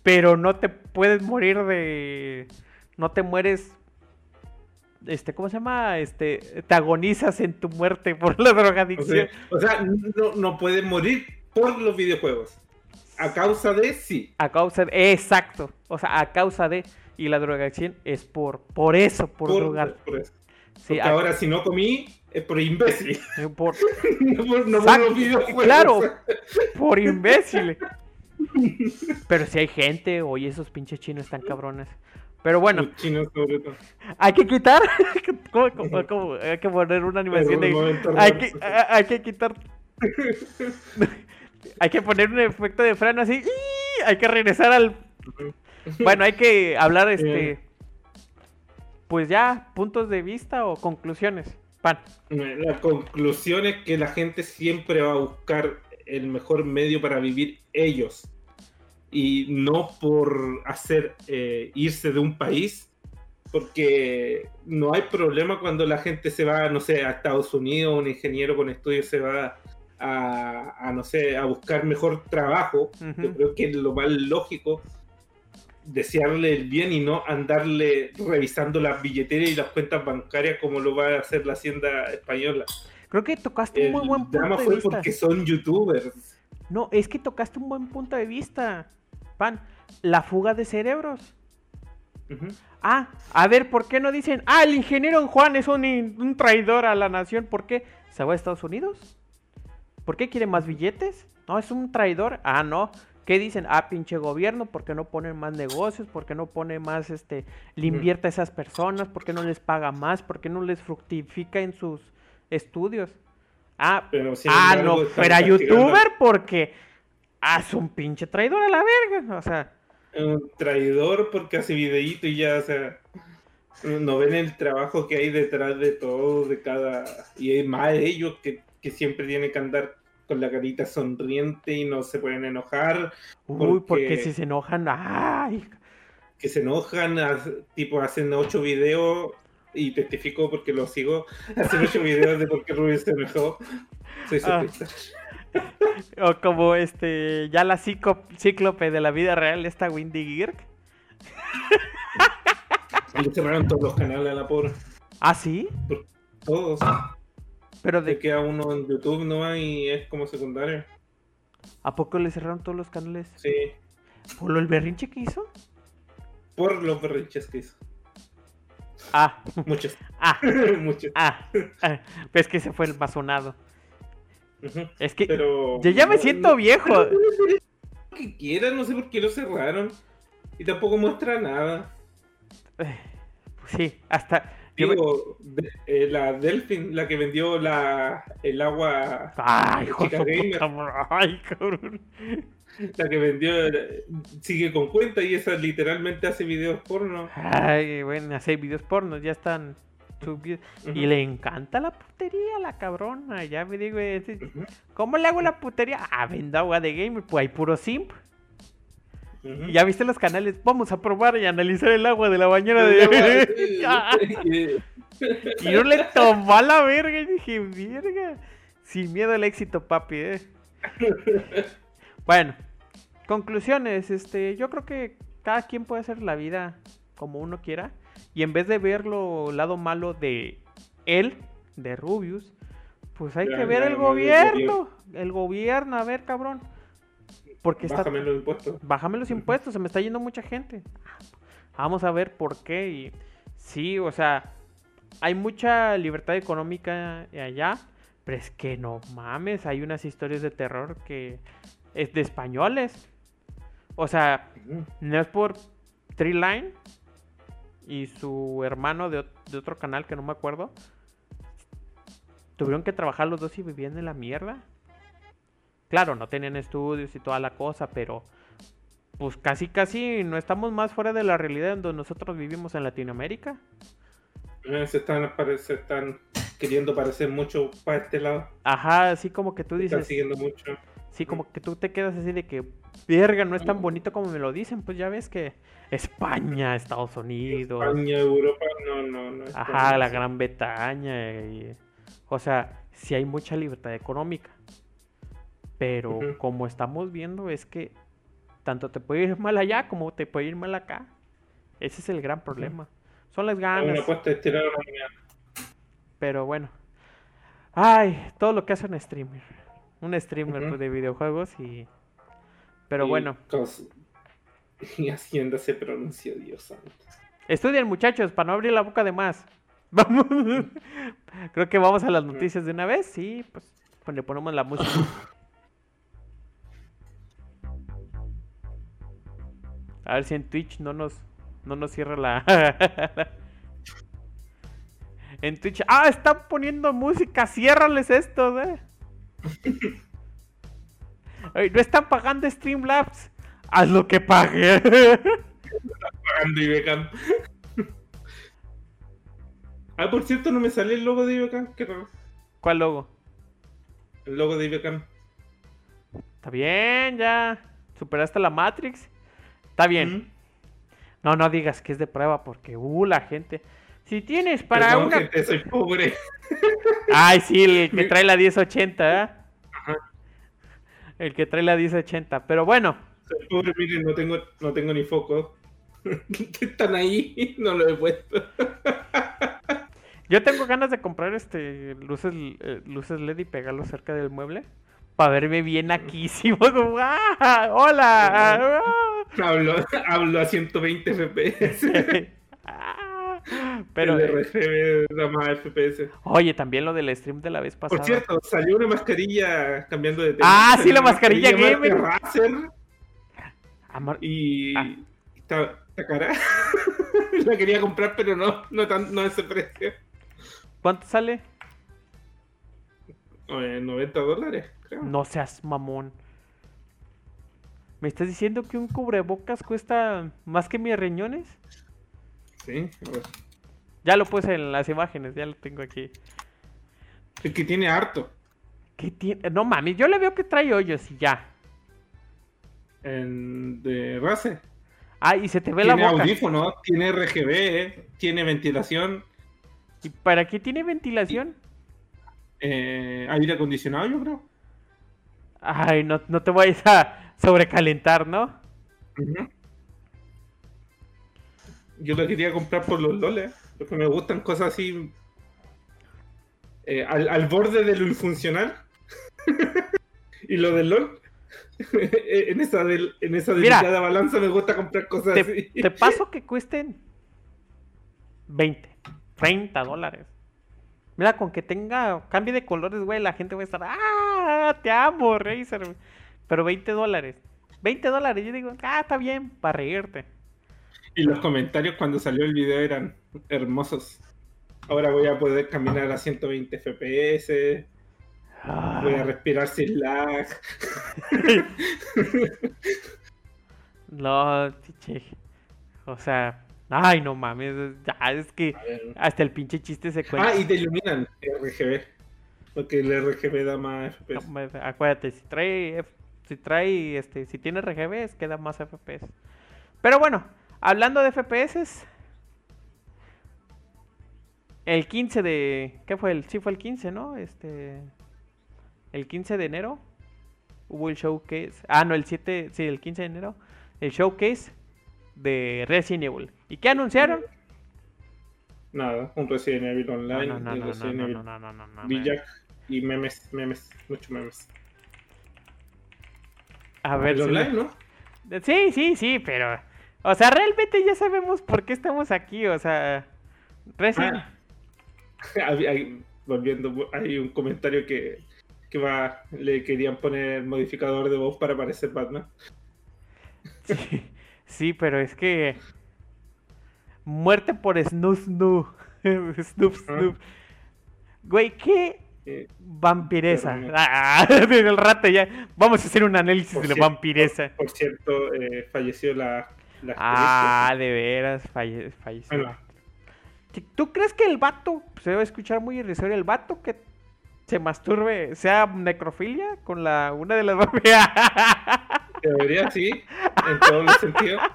pero no te puedes morir de, no te mueres este, ¿cómo se llama? Este, te agonizas en tu muerte por la O drogadicción. sea, o sea, no, no pueden morir por los videojuegos. A causa de sí. A causa de, exacto, o sea, a causa de, y la drogadicción es por, por eso, por, drogar. por eso. Sí, Porque a- ahora si no comí es por imbécil. por, no por, no por Exacto, los videojuegos. claro, por imbécil. Pero si hay gente, oye, esos pinches chinos están cabrones. Pero bueno, Los chinos sobre todo. hay que quitar, ¿cómo- cómo- cómo? hay que poner una animación de, hay que, hay que quitar, hay que poner un efecto de freno así, hay que regresar al Bueno, hay que hablar, este. Pues ya, puntos de vista o conclusiones. Pan. La conclusión es que la gente siempre va a buscar el mejor medio para vivir ellos. Y no por hacer eh, irse de un país, porque no hay problema cuando la gente se va, no sé, a Estados Unidos, un ingeniero con estudios se va a, a, no sé, a buscar mejor trabajo. Ujú. Yo creo que es lo más lógico desearle el bien y no andarle revisando las billeteras y las cuentas bancarias como lo va a hacer la hacienda española. Creo que tocaste un El muy buen drama punto de fue vista. porque son youtubers. No, es que tocaste un buen punto de vista. Pan. La fuga de cerebros. Ah, a ver, ¿por qué no dicen, ah, el ingeniero Juan es un, un traidor a la nación? ¿Por qué? ¿Se va a Estados Unidos? ¿Por qué quiere más billetes? No, es un traidor. Ah, no. ¿Qué dicen? Ah, pinche gobierno, ¿por qué no ponen más negocios? ¿Por qué no pone más, este, le invierte a esas personas? ¿Por qué no les paga más? ¿Por qué no les fructifica en sus estudios? Ah, Pero, ah, embargo, no, fuera castigando youtuber porque, es un pinche traidor a la verga. O sea, Un traidor porque hace videíto y ya, o sea, no ven el trabajo que hay detrás de todo, de cada... Y es más ellos que, que siempre tienen que andar con la carita sonriente y no se pueden enojar, uy, porque si se enojan, ay, que se enojan, tipo hacen ocho videos y testifico porque lo sigo, hacen ocho videos de por qué Rubio se enojó. Soy Ah. O como este, ya la ciclo- cíclope de la vida real, esta Windy Girk. Le cerraron todos los canales a la pobre. ¿Ah, sí? Todos. Pero de queda uno en YouTube nomás y es como secundario. ¿A poco le cerraron todos los canales? Sí. ¿Por lo el berrinche que hizo? Por los berrinches que hizo. Ah, Muchos. ah, Muchos. ah. ah. Pues que se fue el masonado. Es que Pero. yo ya me siento no- viejo. Lo que quieran, no sé por qué lo cerraron. Y tampoco muestra nada. Pues sí, hasta. me- Digo, de- eh, la Delfin, la que vendió la, el agua. Ay, de chica puta Ay, cabrón. La que vendió eh, sigue con cuenta y esa literalmente hace videos porno. Ay, bueno, hacer videos pornos, ya están. Y le encanta la putería, la cabrona. Ya me digo, ¿cómo le hago la putería? Ah, venda agua de gamer. Pues hay puro simp. ya viste los canales. Vamos a probar y analizar el agua de la bañera de. Y yo le tomó a la verga y dije, verga. Sin miedo al éxito, papi, eh. Bueno, conclusiones. Este, yo creo que cada quien puede hacer la vida como uno quiera. Y en vez de verlo lado malo de él, de Rubius, pues hay Ya, que ver ya, el no, gobierno. El gobierno, a ver, cabrón. Porque está Bájame los impuestos. bájame los impuestos, se me está yendo mucha gente. Vamos a ver por qué. Y sí, o sea, hay mucha libertad económica allá, pero es que no mames, hay unas historias de terror que es de españoles. O sea, no es por Tree Line y su hermano de, de otro canal que no me acuerdo. Tuvieron que trabajar los dos y vivían en la mierda. Claro, no tenían estudios y toda la cosa, pero pues casi casi no estamos más fuera de la realidad donde nosotros vivimos en Latinoamérica. Eh, Se están, se están queriendo parecer mucho para este lado. Ajá, así como que tú Se Están dices, siguiendo mucho. Sí, como que tú te quedas así de que, verga, no es tan bonito como me lo dicen, pues ya ves que España, Estados Unidos, España, Europa, no, no, no. Ajá, la. Gran Bretaña. y- o sea, sí hay mucha libertad económica. Pero como estamos viendo, es que tanto te puede ir mal allá como te puede ir mal acá. Ese es el gran problema. Son las ganas. mierda. Pero bueno. Ay, todo lo que hace un streamer. Un streamer pues, de videojuegos y. Pero Y bueno. Y Hacienda se pronuncia, Dios santo. Estudien, muchachos, para no abrir la boca de más. Vamos. Creo que vamos a las noticias de una vez. Sí, pues, pues le ponemos la música. A ver si en Twitch no nos, no nos cierra la. en Twitch. ¡Ah! Están poniendo música. Ciérrales esto, eh. No están pagando Streamlabs. Haz lo que pague. Pagando Ibecan. ah, por cierto, no me sale el logo de Ibecan. Qué. ¿Cuál logo? El logo de Ibecan. Está bien, ya. Superaste la Matrix. Está bien. No, no digas que es de prueba porque, uh, la gente. Si tienes para Perdón, una. gente, soy pobre. Ay, sí, el que trae la 1080, ¿eh? El que trae la 1080. Pero bueno, Soy pobre, miren, no tengo, no tengo ni foco. ¿Qué están ahí? No lo he puesto. yo tengo ganas de comprar este luces, eh, luces LED y pegarlo cerca del mueble. Para verme bien aquísimo. Como, ¡ah! ¡Hola! Hablo, hablo a 120 FPS. Ah, Pero, el eh, RGB da más FPS. oye, también lo del stream de la vez pasada. Por cierto, salió una mascarilla cambiando de Ah, Salió sí, la mascarilla marca gamer. Razer Amor- y Ah. está, está cara. la quería comprar, pero no, no, tan, no a ese precio. ¿Cuánto sale? Eh, 90 dólares, creo. No seas mamón. ¿Me estás diciendo que un cubrebocas cuesta más que mis riñones? Sí, a ver. Ya lo puse en las imágenes, ya lo tengo aquí. Es que tiene harto. ¿Qué tiene? No mames, yo le veo que trae hoyos y ya. En, de Razer. Ah, y se te ve la Tiene boca. audífono, tiene RGB, eh, tiene ventilación, ¿Y para qué tiene ventilación? eh, aire acondicionado, yo creo. Ay, no, no te vayas a sobrecalentar, ¿no? Ujú. Yo la quería comprar por los loles, porque me gustan cosas así eh, al, al borde de lo infuncional. y lo del LOL. en esa, del- en esa Mira. delicada balanza me gusta comprar cosas Te, así. te paso que cuesten 20, 30 dólares. Mira, con que tenga, cambie de colores, güey, la gente va a estar, ¡ah! Te amo, Razer. Pero 20 dólares. 20 dólares, yo digo, ah, está bien, para reírte. Y los comentarios cuando salió el video eran hermosos. Ahora voy a poder caminar a 120 FPS, voy a Ah, respirar sin lag. no, chiche. O sea, Ay, no mames, ya es que hasta el pinche chiste se cuenta. Ah, y te iluminan RGB. Porque el RGB da más FPS. acuérdate, si trae, si trae, este, si tiene RGB es que da más FPS. Pero bueno, hablando de FPS, el 15 de, ¿qué fue? El, sí fue el 15, ¿no? Este, el 15 de enero hubo el showcase. Ah, no, el 7, sí, el 15 de enero, el showcase de Resident Evil. ¿Y qué anunciaron? Nada, un Resident Evil Online. No, no, no, Resident Evil no, y memes, memes, muchos memes. A ver. El online, ¿no? Sí, sí, sí, pero. O sea, realmente ya sabemos por qué estamos aquí, o sea. Resident. Ah. volviendo, hay un comentario que, que va, le querían poner modificador de voz para parecer Batman. Sí. Sí, pero es que. Muerte por Snoop Snoop. Snoop Snoop. Güey, ¿qué vampireza? Ah, el rato ya. Vamos a hacer un análisis de la vampireza. Por, cierto, eh, falleció la. Ah, de veras, falleció. ¿Tú crees que el vato, se debe escuchar muy irrisorio, el vato que se masturbe, sea necrofilia con la una de las vampiras? Debería, sí, en todos los sentidos.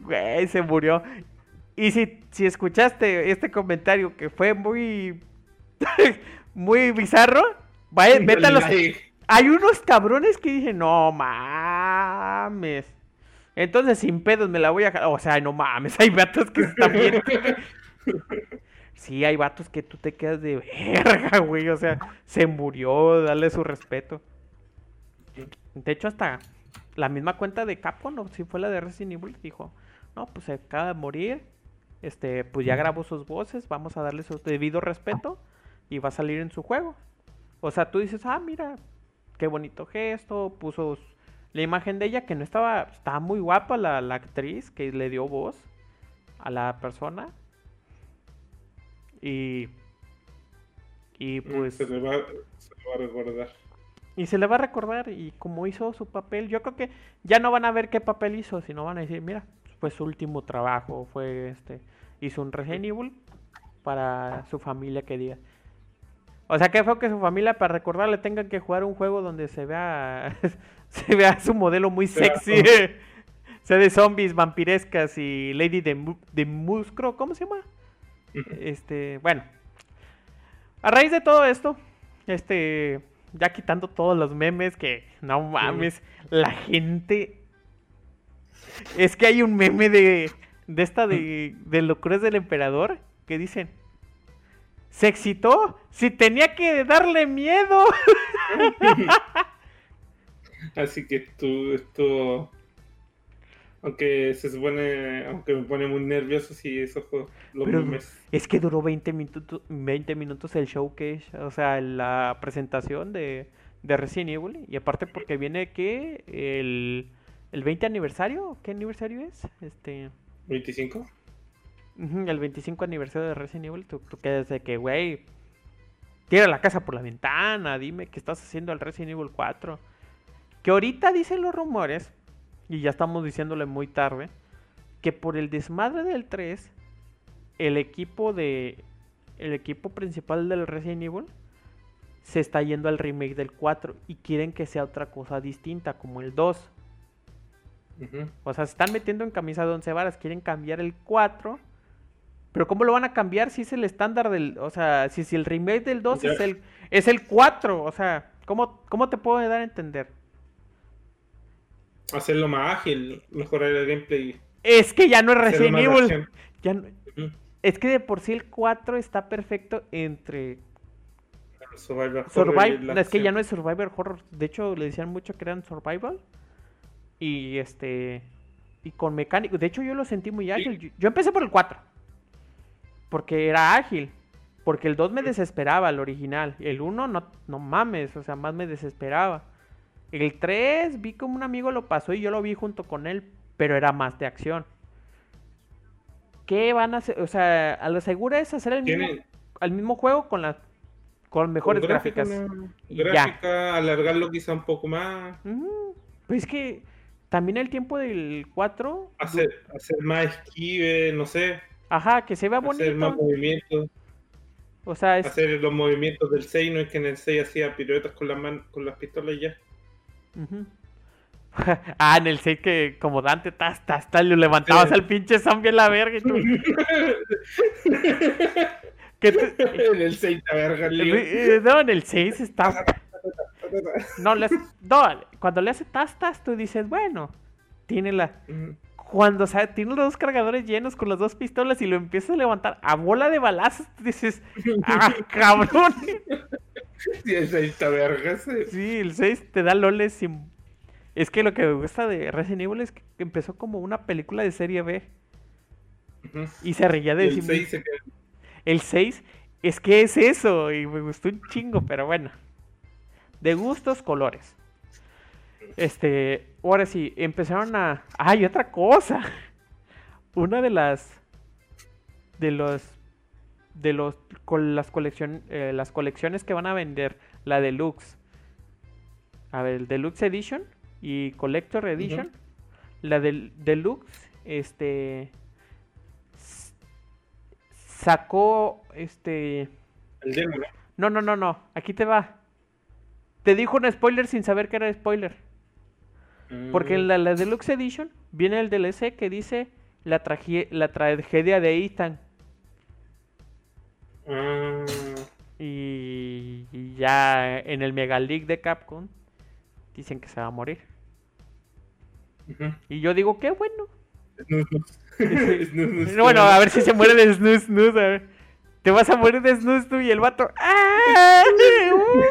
Güey, se murió. Y si, si escuchaste este comentario que fue muy, muy bizarro, vaya, métalos. Hay unos cabrones que dije, no mames. Entonces, sin pedos, me la voy a... O sea, no mames, hay vatos que están bien... Sí, hay vatos que tú te quedas de verga, güey. O sea, se murió, dale su respeto. De hecho, hasta la misma cuenta de Capcom, o si fue la de Resident Evil, dijo, no, pues se acaba de morir, este, pues ya grabó sus voces, vamos a darle su debido respeto y va a salir en su juego. O sea, tú dices, ah, mira, qué bonito gesto, puso la imagen de ella que no estaba, estaba muy guapa la, actriz que le dio voz a la persona. Y, y mm, pues... Se le va, se le va a recordar. Y se le va a recordar y como hizo su papel, yo creo que ya no van a ver qué papel hizo, sino van a decir, mira, fue su último trabajo, fue este, hizo un Resident Evil para su familia que diga. O sea, que fue que su familia para recordarle tengan que jugar un juego donde se vea se vea su modelo muy sexy. se de zombies vampirescas y Lady de, de Muscro, ¿cómo se llama? Este, bueno. A raíz de todo esto, este ya quitando todos los memes que no mames, la gente es que hay un meme de de esta de de locuras del emperador que dicen se excitó si tenía que darle miedo. Así que tú esto aunque se supone, aunque me pone muy nervioso si eso fue lo Es que duró 20 minutos, 20 minutos el showcase, o sea, la presentación de, de Resident Evil. Y aparte porque viene que el, el 20 aniversario, ¿qué aniversario es? Este... ¿25? el 25 aniversario de Resident Evil, tú, tú quedas de que, güey, tira la casa por la ventana, dime qué estás haciendo al Resident Evil 4. Que ahorita dicen los rumores y ya estamos diciéndole muy tarde, que por el desmadre del 3, el equipo de el equipo principal del Resident Evil se está yendo al remake del 4 y quieren que sea otra cosa distinta como el 2. O sea, se están metiendo en camisa de 11 varas, quieren cambiar el 4. Pero ¿cómo lo van a cambiar si es el estándar del, o sea, si, si el remake del 2 es el es el 4, o sea, ¿cómo, ¿cómo te puedo dar a entender? Hacerlo más ágil, mejorar el gameplay. Es que ya no es Resident Evil. Es que de por sí el 4 está perfecto entre. Survival, Survival Es que ya no es Survivor Horror. De hecho, le decían mucho que eran Survival. Y este. Y con mecánico. De hecho, yo lo sentí muy ágil. Yo, empecé por el 4. Porque era ágil. Porque el 2 me desesperaba, el original. El 1 no, no mames, o sea, más me desesperaba. El 3 vi como un amigo lo pasó y yo lo vi junto con él, pero era más de acción. ¿Qué van a hacer? O sea, a lo seguro es hacer el mismo, al mismo juego con las con mejores gráficas. gráfica, alargarlo quizá un poco más. Pues es que también el tiempo del 4. Hacer, hacer más esquive, no sé. Ajá, que se vea bonito. Hacer más movimientos. O sea, es... Hacer los movimientos del 6, no es que en el 6 hacía piruetas con, la man con las pistolas ya. Ah, en el 6 que como Dante, tas, tas, tas, le levantabas Sí. al pinche zombie en la verga y tú... ¿Qué te- en el 6 te verga el No, en el 6 está... No, le hace- no, cuando le hace tas, tas, tú dices, bueno, tiene la... Cuando o sea, tiene los dos cargadores llenos con las dos pistolas y lo empiezas a levantar a bola de balazos, tú dices, ¡ah, cabrón! Sí, el 6 te verga. sí. Sí, el 6 te da loles sin... Es que lo que me gusta de Resident Evil es que empezó como una película de serie B y se reía Y de el sí 6 mismo. se queda. El 6 es que es eso y me gustó un chingo, pero bueno. De gustos, colores. Este, ahora sí, empezaron a... ¡Ay, otra cosa! Una de las... De los... De los... Con las, colección, eh, las colecciones que van a vender, la Deluxe. A ver, el Deluxe Edition y Collector Edition. La del Deluxe, este... Sacó, este... El demo, ¿no? No, no, no, no. Aquí te va. Te dijo un spoiler sin saber que era spoiler. Porque en Mm. la, la Deluxe Edition viene el DLC que dice la, la tragedia de Ethan. Ah, Y, y ya en el Mega League de Capcom dicen que se va a morir. Y yo digo, qué bueno. Snus, snus. Bueno, a ver si se muere de snus, snus, a ver. Te vas a morir de snus tú y el vato. ¡Ah! ¡Uh!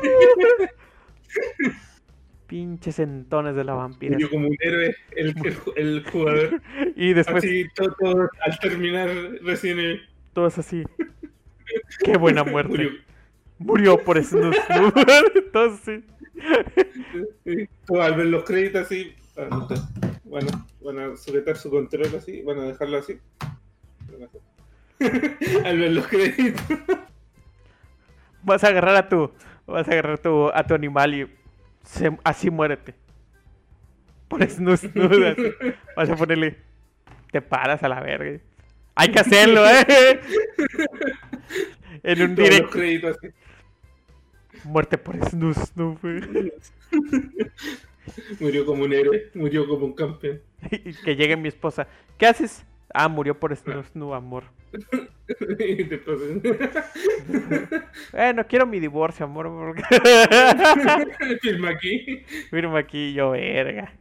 Pinches entones de la vampira. Murió como un héroe el, el, jugador. Y después Así, todo, todo al terminar Resident Evil. todos así. Qué buena muerte. Murió. Murió por. Todos así. Sí, al ver los créditos así. Bueno, van a sujetar su control así, van a dejarlo así. al ver los créditos. Vas a agarrar a tu. Vas a agarrar tu, a tu animal y se- así muérete. Por snus, snus. así. Vas a ponerle. Te paras a la verga. Hay que hacerlo, eh. En un Todos directo. créditos así. Muerte por snus, güey. Murió como un héroe, murió como un campeón. Y que llegue mi esposa. ¿Qué haces? Ah, murió por snus, snus, amor. Eh, no quiero mi divorcio, amor. Porque... Firma aquí. Firma aquí yo, verga.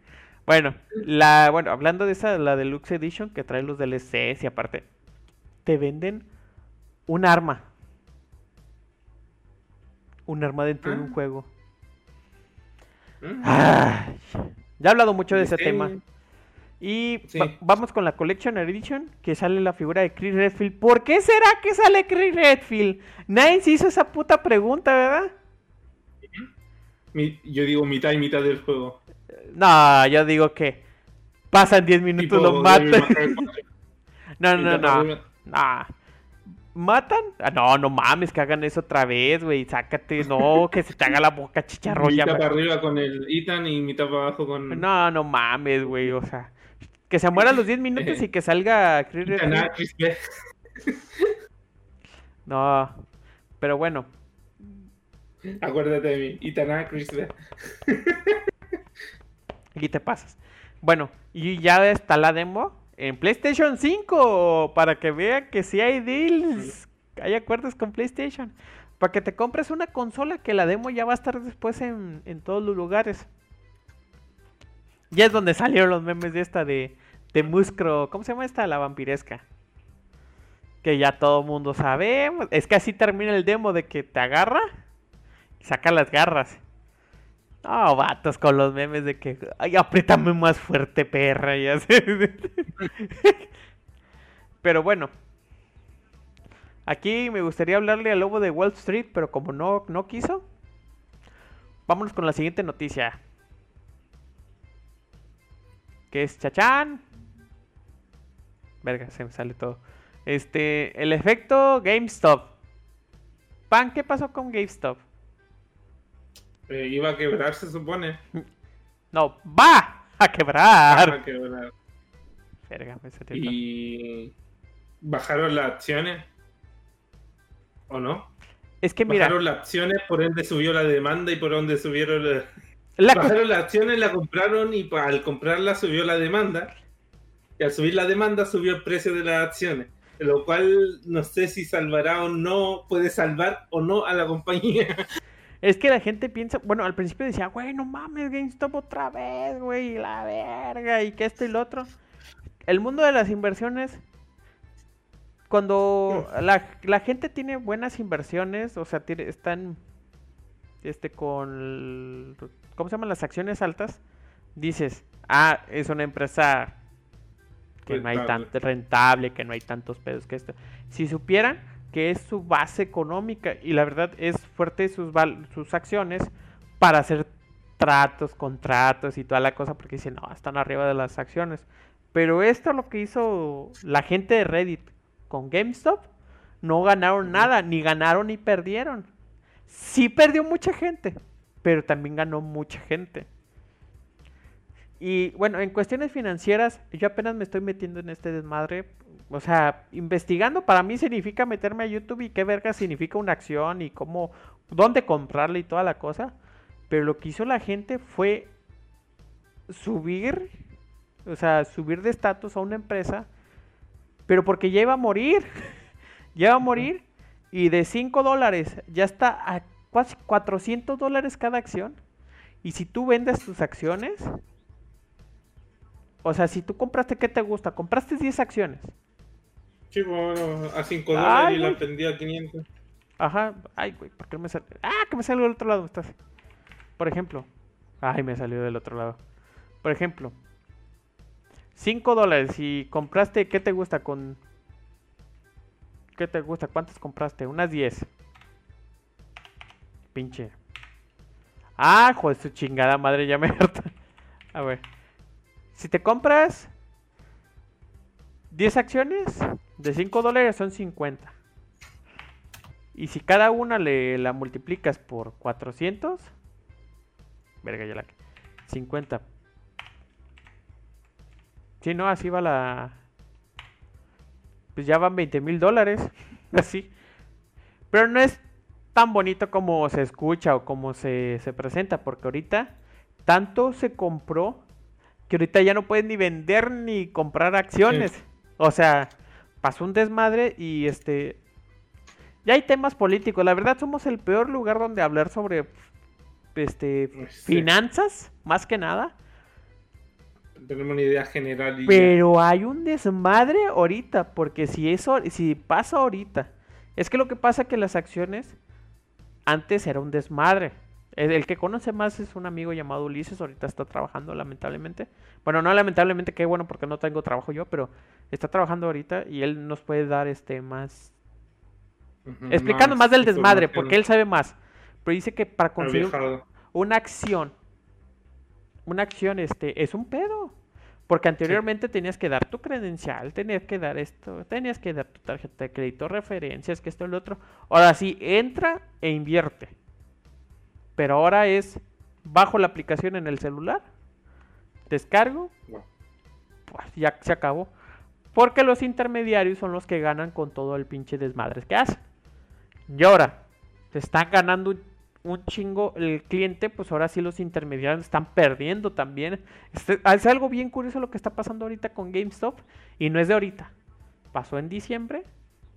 Bueno, la, bueno, hablando de esa, la Deluxe Edition que trae los DLCs y aparte, te venden un arma. Un arma dentro de un Ah. juego. ¿Mm? Ya he hablado mucho de ese Sí. tema. Y Sí. va- vamos con la Collection Edition, que sale la figura de Chris Redfield. ¿Por qué será que sale Chris Redfield? Nadie se hizo esa puta pregunta, ¿verdad? Yo digo mitad y mitad del juego. No, yo digo que pasan 10 minutos, lo matan. May Cry 4. No, no, no. Nah. ¿Matan? Ah, no, no mames, que hagan eso otra vez, güey. Sácate, no, que se te haga la boca chicharrón. mitad para arriba con el Ethan y mitad para abajo con. No, no mames, güey, o sea. Que se muera los 10 minutos y que salga Chris Ethan Redfield. A, Chris B. No, pero bueno. Acuérdate de mí. Ethan A, Chris. Aquí te pasas. Bueno, y ya está la demo en PlayStation 5 para que vean que si hay deals, hay acuerdos con PlayStation. Para que te compres una consola que la demo ya va a estar después en, en todos los lugares. Ya es donde salieron los memes de esta de, de Muscro. ¿Cómo se llama esta? La vampiresca. Que ya todo mundo sabe. Es que así termina el demo de que te agarra y saca las garras. No, vatos con los memes de que, ay, apriétame más fuerte, perra, y así. Pero bueno. Aquí me gustaría hablarle al lobo de Wall Street, pero como no, no quiso. Vámonos con la siguiente noticia. Que es Chachán. Verga, se me sale todo. Este, el efecto GameStop. Pan, ¿qué pasó con GameStop? Eh, iba a quebrar, se supone. No, va. a quebrar. a quebrar. Verga, ese. Y bajaron las acciones. ¿O no? Es que mira, Bajaron las acciones, por ende subió la demanda y por donde subieron la- la cu- Bajaron las acciones, la compraron y al comprarla subió la demanda. Y al subir la demanda subió el precio de las acciones. Lo cual no sé si salvará o no, puede salvar o no a la compañía. Es que la gente piensa, bueno, al principio decía, güey, no mames, GameStop otra vez, güey, y la verga, y que esto y lo otro. El mundo de las inversiones, cuando la, la gente tiene buenas inversiones, o sea, tiene, están este con ¿cómo se llaman las acciones altas? Dices, ah, es una empresa que no hay Rentable. tan rentable, que no hay tantos pedos que esto. Si supieran que es su base económica y la verdad es fuerte sus val- sus acciones para hacer tratos, contratos y toda la cosa porque dicen, no, están arriba de las acciones. Pero esto lo que hizo la gente de Reddit con GameStop, no ganaron nada, ni ganaron ni perdieron. Sí perdió mucha gente, pero también ganó mucha gente. Y bueno, en cuestiones financieras, yo apenas me estoy metiendo en este desmadre. O sea, investigando para mí significa meterme a YouTube y qué verga significa una acción y cómo, dónde comprarla y toda la cosa. Pero lo que hizo la gente fue subir, o sea, subir de estatus a una empresa, pero porque ya iba a morir. ya iba a morir. Y de 5 dólares ya está a casi 400 dólares cada acción. Y si tú vendes tus acciones, o sea, si tú compraste, ¿qué te gusta? Compraste 10 acciones. Sí, bueno, a 5 Ay, dólares y la vendí a 500. Ajá. Ay, güey, ¿por qué me salió? Ah, que me salió del otro lado. Estás. Por ejemplo. Ay, me salió del otro lado. Por ejemplo. 5 dólares y compraste, ¿qué te gusta con... ¿Qué te gusta? ¿Cuántas compraste? Unas 10. Pinche. Ah, joder, su chingada madre, ya me harta. A ver. Si te compras 10 acciones de 5 dólares son 50. Y si cada una le la multiplicas por 400, verga ya la 50. Si no, así va la pues ya van 20 mil dólares, así. Pero no es tan bonito como se escucha o como se, se presenta, porque ahorita tanto se compró que ahorita ya no puedes ni vender ni comprar acciones. O sea, pasó un desmadre y este... Ya hay temas políticos. La verdad somos el peor lugar donde hablar sobre este Sí. finanzas, más que nada. Tenemos una idea general y. Pero hay un desmadre ahorita, porque si eso, si pasa ahorita, es que lo que pasa que las acciones antes era un desmadre. El, que conoce más es un amigo llamado Ulises, ahorita está trabajando lamentablemente. Bueno, no lamentablemente, qué bueno porque no tengo trabajo yo, pero está trabajando ahorita y él nos puede dar este más explicando más del desmadre, porque él sabe más. Pero dice que para conseguir una acción, una acción este es un pedo. Porque anteriormente tenías que dar tu credencial, tenías que dar esto, tenías que dar tu tarjeta de crédito, referencias, que esto y lo otro. Ahora sí, entra e invierte. Pero ahora es bajo la aplicación en el celular, descargo, pues ya se acabó. Porque los intermediarios son los que ganan con todo el pinche desmadres que hacen. Y ahora, se están ganando un, un chingo el cliente, pues ahora sí los intermediarios están perdiendo también. Este- es algo bien curioso lo que está pasando ahorita con GameStop. Y no es de ahorita. Pasó en diciembre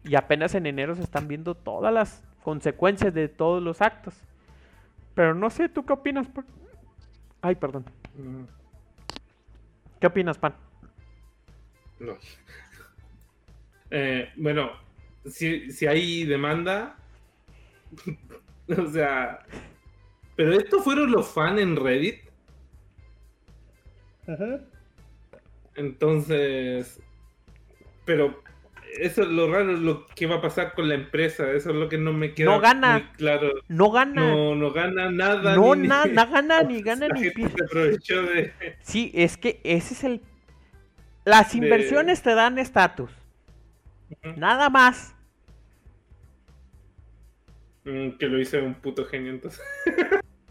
y apenas en enero se están viendo todas las consecuencias de todos los actos. Pero no sé, ¿tú qué opinas? Pan? Ay, perdón. mm, ¿Qué opinas, Pan? no. Eh, bueno, si, si hay demanda, o sea, pero estos fueron los fans en Reddit, entonces, pero eso es lo raro, lo que va a pasar con la empresa, eso es lo que no me queda No gana. muy claro. No gana. No, no gana nada. No, ni- na- na gana, ni gana, ni pierde. de... Sí, es que ese es el... Las De- inversiones te dan estatus. Nada más. Mm, que lo hice un puto genio entonces.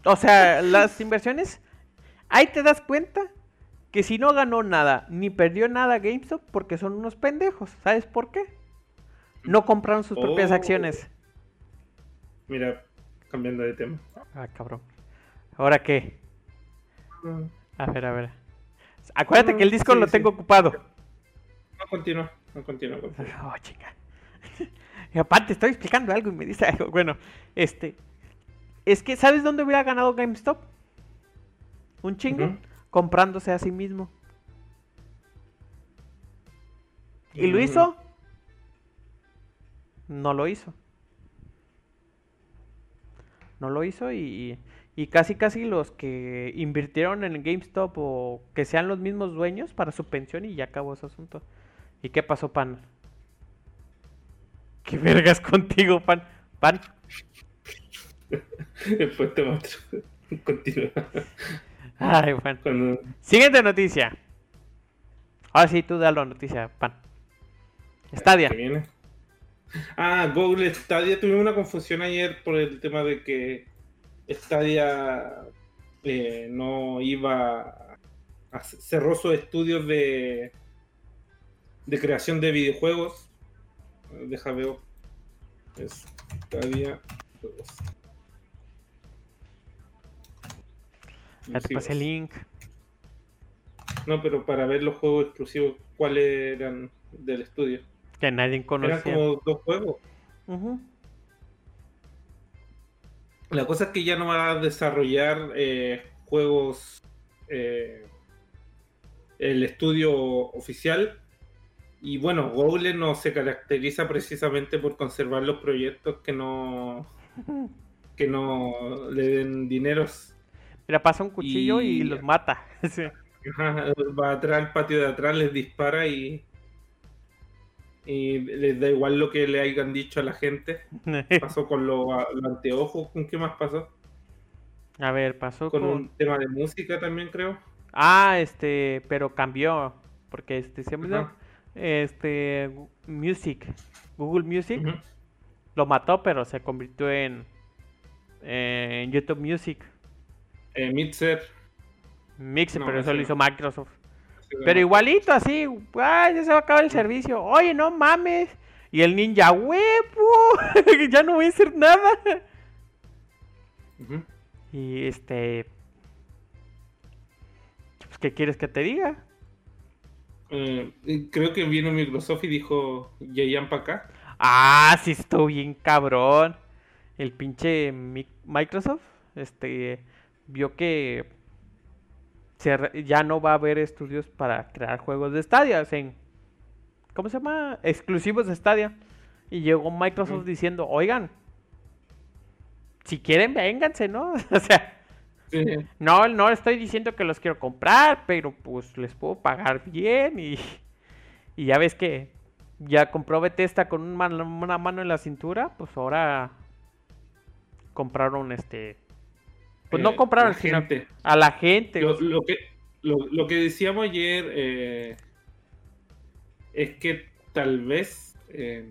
O sea, las inversiones... Ahí te das cuenta que si no ganó nada ni perdió nada GameStop porque son unos pendejos. ¿Sabes por qué? No compraron sus propias Oh. acciones. Mira, cambiando de tema. Ah, cabrón. ¿Ahora qué? No, A ver, a ver. Acuérdate No, que el Discord sí, lo sí. tengo ocupado. no continúa, no continúa. continúa. Oh, chinga. Y aparte, estoy explicando algo y me dice algo. Bueno, este. Es que, ¿sabes dónde hubiera ganado GameStop? Un chingo. Comprándose a sí mismo. ¿Y lo Mm. hizo? No lo hizo. No lo hizo y, y casi casi los que invirtieron en GameStop o que sean los mismos dueños para su pensión y ya acabó ese asunto. ¿Y qué pasó, Pan? ¿Qué vergas contigo, Pan? Pan. Después te muestro. Continúa. Ay, Pan. Cuando... Siguiente noticia. Ahora sí, tú da la noticia, Pan. Stadia. viene. Ah, Google Stadia. Tuvimos una confusión ayer por el tema de que Stadia eh, no iba a cerró sus estudios de de creación de videojuegos. Deja ver. Stadia Ya te pasé el link. No, pero para ver los juegos exclusivos, ¿cuáles eran del estudio? Que nadie Eran conocía. como dos juegos. La cosa es que ya no va a desarrollar eh, juegos eh, el estudio oficial. Y bueno, Google no se caracteriza precisamente por conservar los proyectos que no que no le den dineros. Mira, pasa un cuchillo y, Y- los mata. Sí. Ajá, va atrás al patio de atrás, les dispara y y les da igual lo que le hayan dicho a la gente. Pasó con los los anteojos, ¿con qué más pasó? A ver, pasó Con con... un tema de música también creo. Ah, este, pero cambió. Porque este, Ajá. Este, Music. Google Music lo mató, pero se convirtió en, en YouTube Music. Eh, Mixer. Mixer, No, pero eso lo hizo Microsoft. Pero igualito, así, ay, ya se va a acabar el servicio. Oye, no mames. Y el ninja, huevo, ya no voy a hacer nada. Y este. Pues, ¿qué quieres que te diga? Eh, creo que vino Microsoft y dijo, ya para acá. Ah, sí, estoy bien cabrón. El pinche Mi- Microsoft, este, vio que se ya no va a haber estudios para crear juegos de Stadia, en- ¿cómo se llama? Exclusivos de Stadia. Y llegó Microsoft diciendo, oigan, si quieren, vénganse, ¿no? o sea, Sí. no, no estoy diciendo que los quiero comprar, pero pues les puedo pagar bien y, y ya ves que ya compró Bethesda con una mano en la cintura, pues ahora compraron este... Pues no Eh, compraron, la sino gente. a la gente. Lo, lo que, lo, lo que decíamos ayer eh, es que tal vez eh,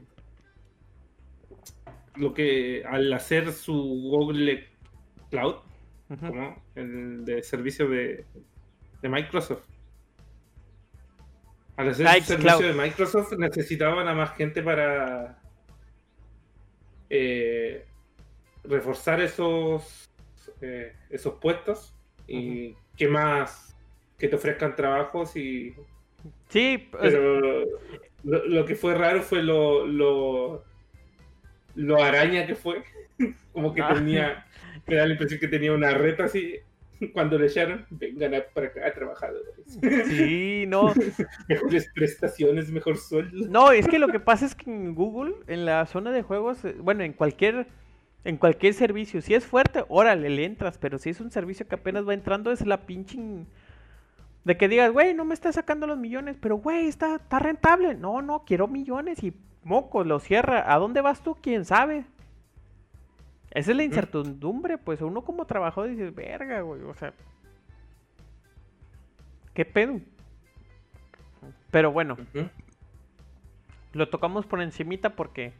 lo que al hacer su Google Cloud, como el de servicio de, de Microsoft, al hacer su servicio de Microsoft necesitaban a más gente para eh, reforzar esos eh, esos puestos y que más que te ofrezcan trabajos y Sí, pues, pero lo, lo que fue raro fue lo lo, lo araña que fue como que Ah. tenía me da la impresión que tenía una reta así cuando le echaron vengan a, para acá trabajadores sí, no. mejores prestaciones mejor sueldo No, es que lo que pasa es que en Google, en la zona de juegos, eh, bueno, en cualquier en cualquier servicio, si es fuerte, órale, le entras, pero si es un servicio que apenas va entrando, es la pinche in- de que digas, güey, no me está sacando los millones, pero güey, está, está rentable. No, no, quiero millones y moco, lo cierra. ¿A dónde vas tú? ¿Quién sabe? Esa es la incertidumbre, pues uno como trabajador dices, verga, güey, o sea, ¿qué pedo? Pero bueno, lo tocamos por encimita porque...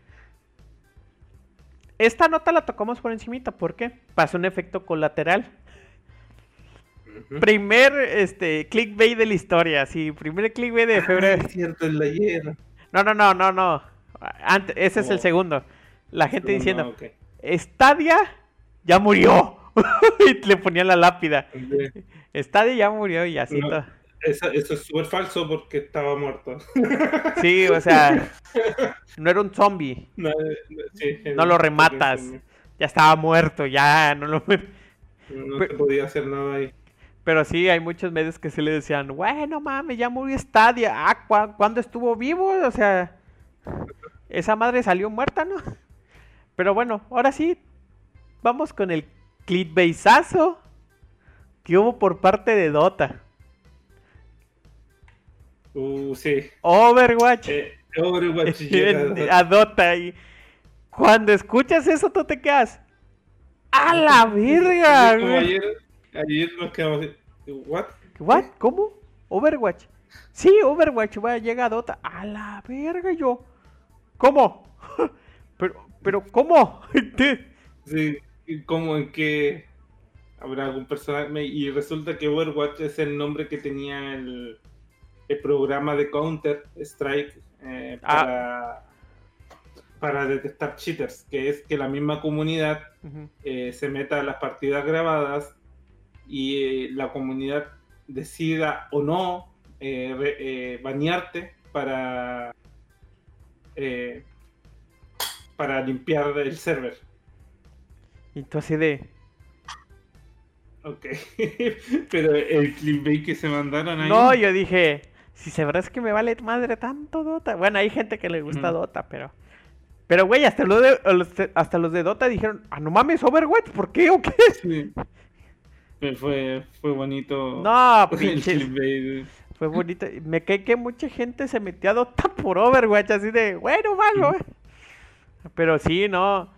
Esta nota la tocamos por encimita, ¿por qué? Pasa un efecto colateral. Primer este clickbait de la historia, sí, primer clickbait de Ah, febrero. es cierto, el ayer. No, no, no, no, no. Antes, ese es el Oh. segundo. La gente diciendo, ok. Stadia ya murió. y le ponían la lápida. Ok. Stadia ya murió y así No. todo. Eso, eso es súper falso porque estaba muerto. Sí, o sea, no era un zombie. No, sí, No lo rematas. Ya estaba muerto, ya no lo... No Pero- se podía hacer nada ahí. Pero sí, hay muchos medios que se le decían, bueno, mames, ya murió Stadia. Ah, ¿cu- ¿cuándo estuvo vivo? O sea, esa madre salió muerta, ¿no? Pero bueno, ahora sí, vamos con el clickbaitazo que hubo por parte de Dota. Uh, sí. Overwatch Eh, Overwatch llega en- a Dota y cuando escuchas eso tú te quedas a la verga, Como ayer, ayer nos quedamos ¿What? ¿What? ¿Cómo? Overwatch. Sí, Overwatch va llega a Dota. A la verga yo. ¿Cómo? pero, pero, ¿cómo? Sí, como en que habrá algún personaje y resulta que Overwatch es el nombre que tenía el, el programa de Counter Strike eh, para, para detectar cheaters, que es que la misma comunidad eh, se meta a las partidas grabadas y eh, la comunidad decida o no re- banearte para para limpiar el server. y tú así de. Ok. Pero el clickbait que se mandaron ahí. No, yo dije. Si se verás que me vale madre tanto Dota. Bueno, hay gente que le gusta Ujú. Dota, pero. Pero, güey, hasta, los de- los de- hasta los de Dota dijeron, ah, no mames, Overwatch, ¿por qué o qué? Sí. Pero Fue, fue bonito. No, clickbait. Fue bonito. Me cae que mucha gente se metió a Dota por Overwatch, así de, bueno, malo. eh". Pero sí, no.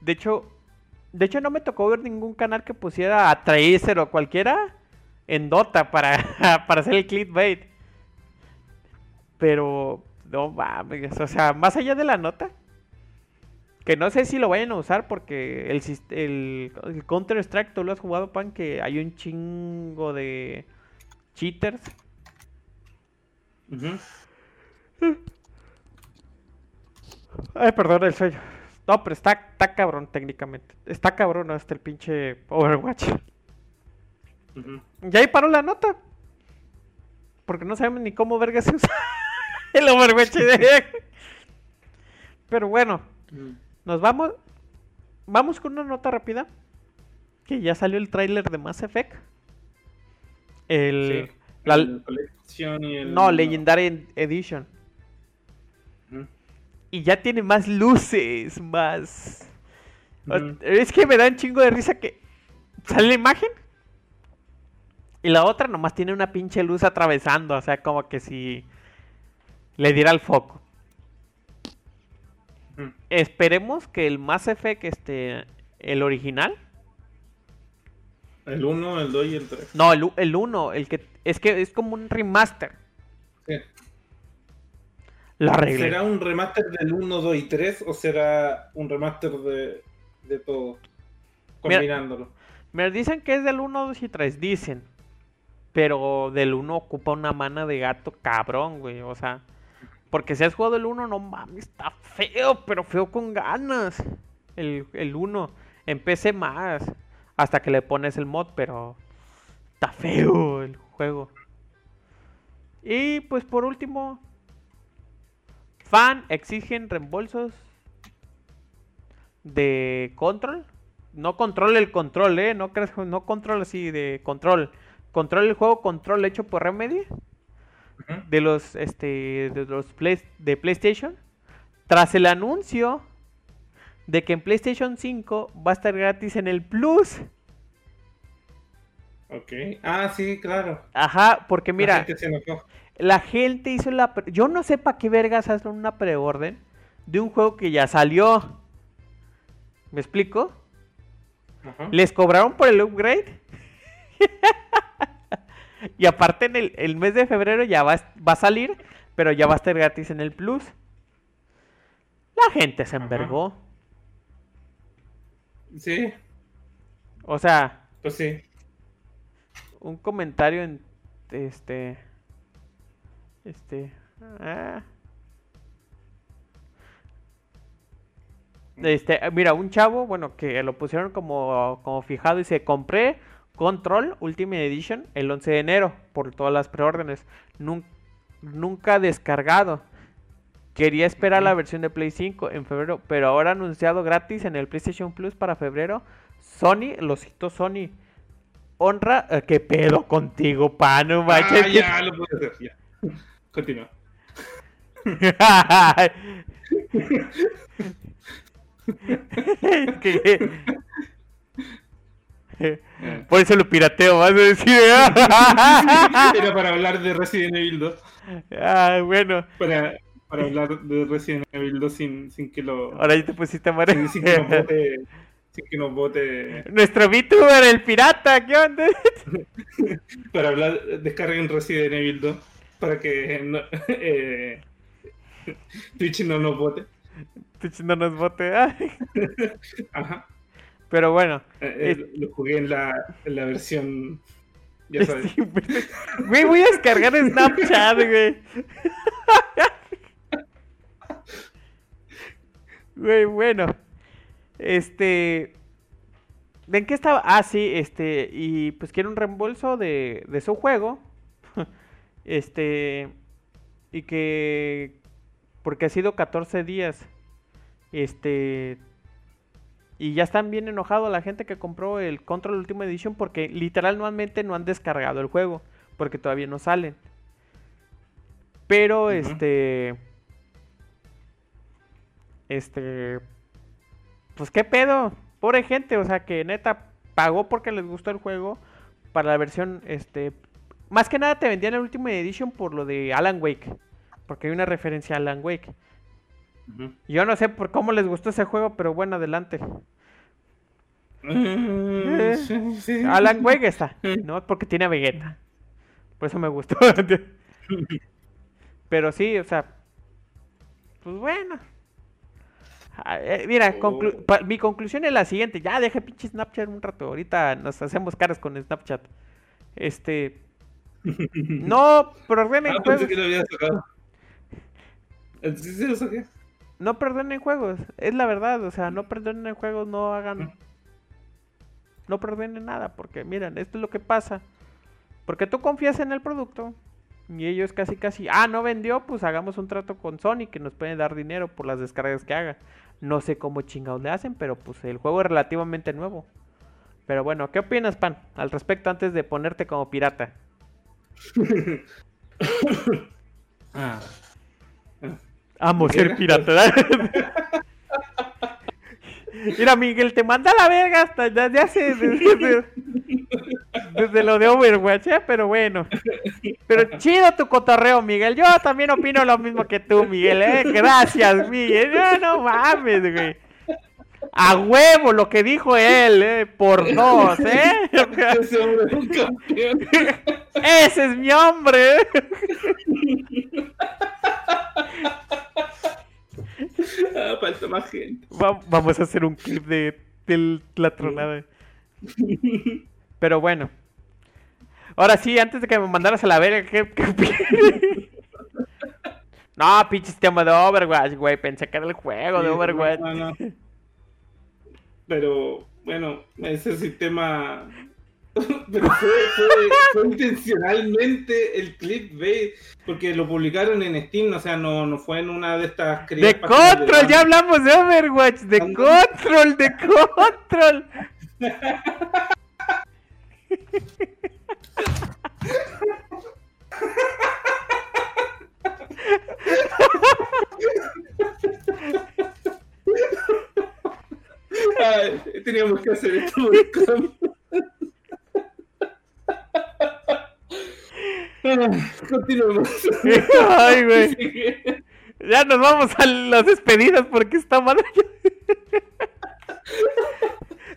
De hecho, de hecho no me tocó ver ningún canal que pusiera a Tracer o cualquiera en Dota para, para hacer el clickbait. Pero, no mames, o sea, más allá de la nota, que no sé si lo vayan a usar porque el, el, el Counter-Strike, tú lo has jugado, Pan, que hay un chingo de cheaters. Ay, perdón el sueño. No, pero está, está cabrón técnicamente. Está cabrón hasta el pinche Overwatch. Ujú. Y ahí paró la nota. Porque no sabemos ni cómo verga se usa el Overwatch. pero bueno, nos vamos. Vamos con una nota rápida. Que ya salió el tráiler de Mass Effect. El. Sí. la- El Collection y el- no, Legendary Edition. Y ya tiene más luces, más... Es que me da un chingo de risa que sale la imagen y la otra nomás tiene una pinche luz atravesando, o sea, como que si le diera el foco. Esperemos que el Mass Effect, este, el original, El 1, el 2 y el 3. no, el, u- el 1, el que es que es como un remaster. Sí. Lo arreglé. ¿Será un remaster del 1, 2 y 3 o será un remaster de, de todo? Mira. Combinándolo. Me dicen que es del 1, 2 y 3, dicen. Pero del 1 ocupa una mana de gato cabrón, güey. O sea, porque si has jugado el 1, no mames, está feo, pero feo con ganas. El, el 1. En PC más. Hasta que le pones el mod, pero está feo el juego. Y pues por último, fan exigen reembolsos de control. No control el control, eh. No no control así de control. Control el juego, control hecho por Remedy de los este de los play- de PlayStation tras el anuncio de que en PlayStation 5 va a estar gratis en el Plus. Ok. Ah, sí, claro. Ajá, porque La mira, gente se la gente hizo la pre- yo no sé para qué vergas hacen una preorden de un juego que ya salió. ¿Me explico? Ajá. Les cobraron por el upgrade. y aparte en el, el mes de febrero ya va, a- va a salir, pero ya va a estar gratis en el Plus. La gente se Ajá. envergó. Sí, O sea, pues sí. un comentario en este este ah. Este, mira, un chavo, bueno, que lo pusieron como, como fijado y se compré Control Ultimate Edition el 11 de enero por todas las preórdenes. Nunca, descargado. Quería esperar la versión de Play 5 en febrero, pero ahora anunciado gratis en el PlayStation Plus para febrero. Sony, lo cito Sony. Honra, eh, ¿qué pedo contigo, pano? Ah, ya, lo puedo hacer, ya. Continúa. Por eso lo pirateo, vas a decir. Era para hablar de Resident Evil 2. Ah, bueno. Para, para hablar de Resident Evil 2 sin, sin que lo. Ahora ya te pusiste a morir. Sin, sin, que nos vote. Sin que nos vote. Nuestro VTuber, el pirata, ¿qué onda? para hablar, descarguen Resident Evil 2. Para que no, eh, Twitch no nos vote. Twitch no nos vote. Ajá. Pero bueno. Eh, eh, lo jugué en la, en la versión. Ya sabes. Güey, voy a descargar Snapchat, güey. Güey, bueno. Este. ¿En qué estaba? Ah, sí, este. Y pues quiere un reembolso de, de su juego. Este. Y que. Porque ha sido 14 días. Este y ya están bien enojados la gente que compró el Control Ultimate Edition porque literalmente no han descargado el juego. Porque todavía no salen. Pero este. Este. Pues qué pedo. Pobre gente. O sea que neta pagó porque les gustó el juego. Para la versión. Este. Más que nada te vendían el Ultimate Edition por lo de Alan Wake. Porque hay una referencia a Alan Wake. Yo no sé por cómo les gustó ese juego, pero bueno, adelante. Mm, Alan Wake está, ¿no? Porque tiene a Vegeta. Por eso me gustó. pero sí, o sea. Pues bueno. Ah, eh, mira, oh. mi conclusión es la siguiente. Ya deje pinche Snapchat un rato. Ahorita nos hacemos caras con Snapchat. Este. No, pero ah, juegos. No perdonen juegos, es la verdad, o sea, no perdonen juegos, no hagan... No perdonen nada, porque miren, esto es lo que pasa. Porque tú confías en el producto y ellos casi casi, ah, no vendió, pues hagamos un trato con Sony que nos pueden dar dinero por las descargas que haga. No sé cómo chingados le hacen, pero pues el juego es relativamente nuevo. Pero bueno, ¿qué opinas, Pan, al respecto antes de ponerte como pirata? ah. Amo ser pirata. Mira, Miguel, te manda la verga hasta desde hace. Desde, lo de Overwatch, ¿eh? Pero bueno. Pero chido tu cotorreo, Miguel. Yo también opino lo mismo que tú, Miguel, ¿eh? Gracias, Miguel. No, no mames, güey. A huevo lo que dijo él, ¿eh? Por dos, ¿eh? Ese es mi hombre. Ah, falta más gente. vamos a hacer un clip de, la tronada. Pero bueno. Ahora sí, antes de que me mandaras a la verga, ¿qué, No, pinche sistema de Overwatch, güey. Pensé que era el juego de Overwatch. Pero, bueno, ese sistema Pero fue, intencionalmente el clip clickbait, porque lo publicaron en Steam, o sea, no, no fue en una de estas De Control, ya hablamos de Overwatch, de Control, de Control. teníamos que hacer esto. Continuemos. Ay, güey. Ya nos vamos a las despedidas porque está mal.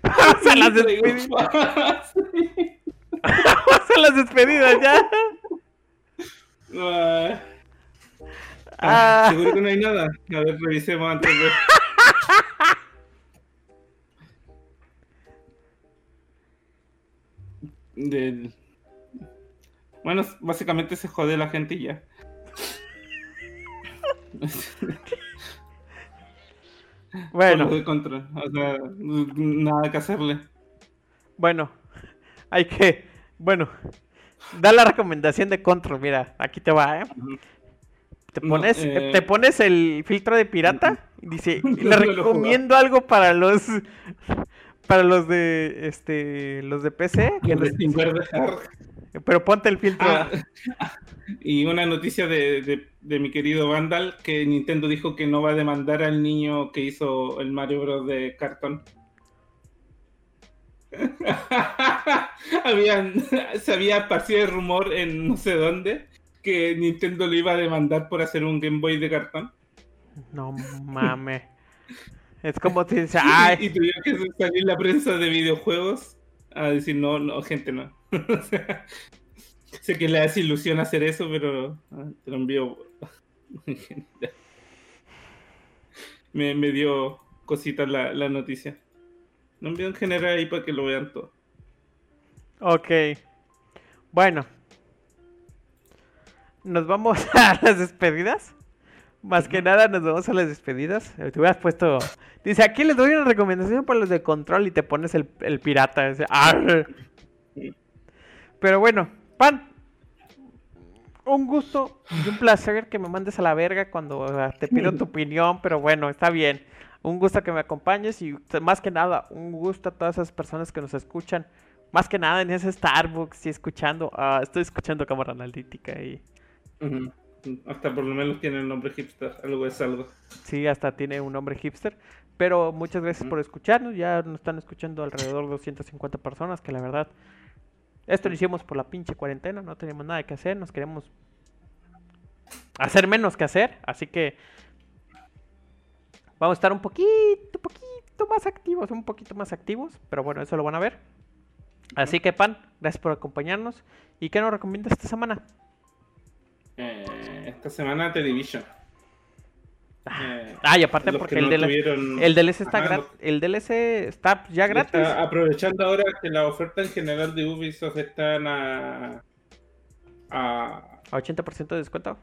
vamos a las despedidas. vamos a las despedidas ya. Ah, seguro que no hay nada. A ver, revisemos antes de. Del Bueno, básicamente se jode la gente y ya. Bueno, de contra. O sea, nada que hacerle. bueno, hay que, bueno, da la recomendación de control, mira, aquí te va, ¿eh? Te No, pones, eh, te pones el filtro de pirata y dice, le recomiendo algo para los para los de este los de PC, que pero ponte el filtro. Ah, y una noticia de, de- de mi querido Vandal, que Nintendo dijo que no va a demandar al niño que hizo el Mario Bros. de cartón. Habían, se había esparcido el rumor en no sé dónde que Nintendo lo iba a demandar por hacer un Game Boy de cartón. No mames. Es como te dice, Y, ay, tuvieron que salir la prensa de videojuegos a decir, no, no, gente, no. O sea, sé que le hace ilusión hacer eso, pero ah, te lo envío. me, me dio cositas la, la noticia. Lo envío en general ahí para que lo vean todo. ok. Bueno. Nos vamos a las despedidas. Más que nada nos vamos a las despedidas. Eh, Te hubieras puesto... Dice, aquí les doy una recomendación para los de control y te pones el, el pirata. Dice, "Arr". Pero bueno, Pan. Un gusto y un placer que me mandes a la verga cuando te pido tu opinión, pero bueno, está bien. Un gusto que me acompañes y más que nada, un gusto a todas esas personas que nos escuchan. Más que nada en ese Starbucks y escuchando, ah, estoy escuchando cámara analítica y. Hasta por lo menos tiene el nombre hipster, algo es algo. sí, hasta tiene un nombre hipster. Pero muchas gracias por escucharnos, ya nos están escuchando alrededor de 250 personas, que la verdad, esto lo hicimos por la pinche cuarentena, no teníamos nada que hacer, nos queremos hacer menos que hacer, así que vamos a estar un poquito, poquito más activos, un poquito más activos, pero bueno, eso lo van a ver. Así que, Pan, gracias por acompañarnos. ¿Y qué nos recomiendas esta semana? Eh, esta semana The Division. Eh, Ah, y aparte porque que el, no DLC tuvieron- el DLC está Ajá, gra- los- el DLC está ya gratis. Está aprovechando ahora que la oferta en general de Ubisoft están a, a A 80% de descuento.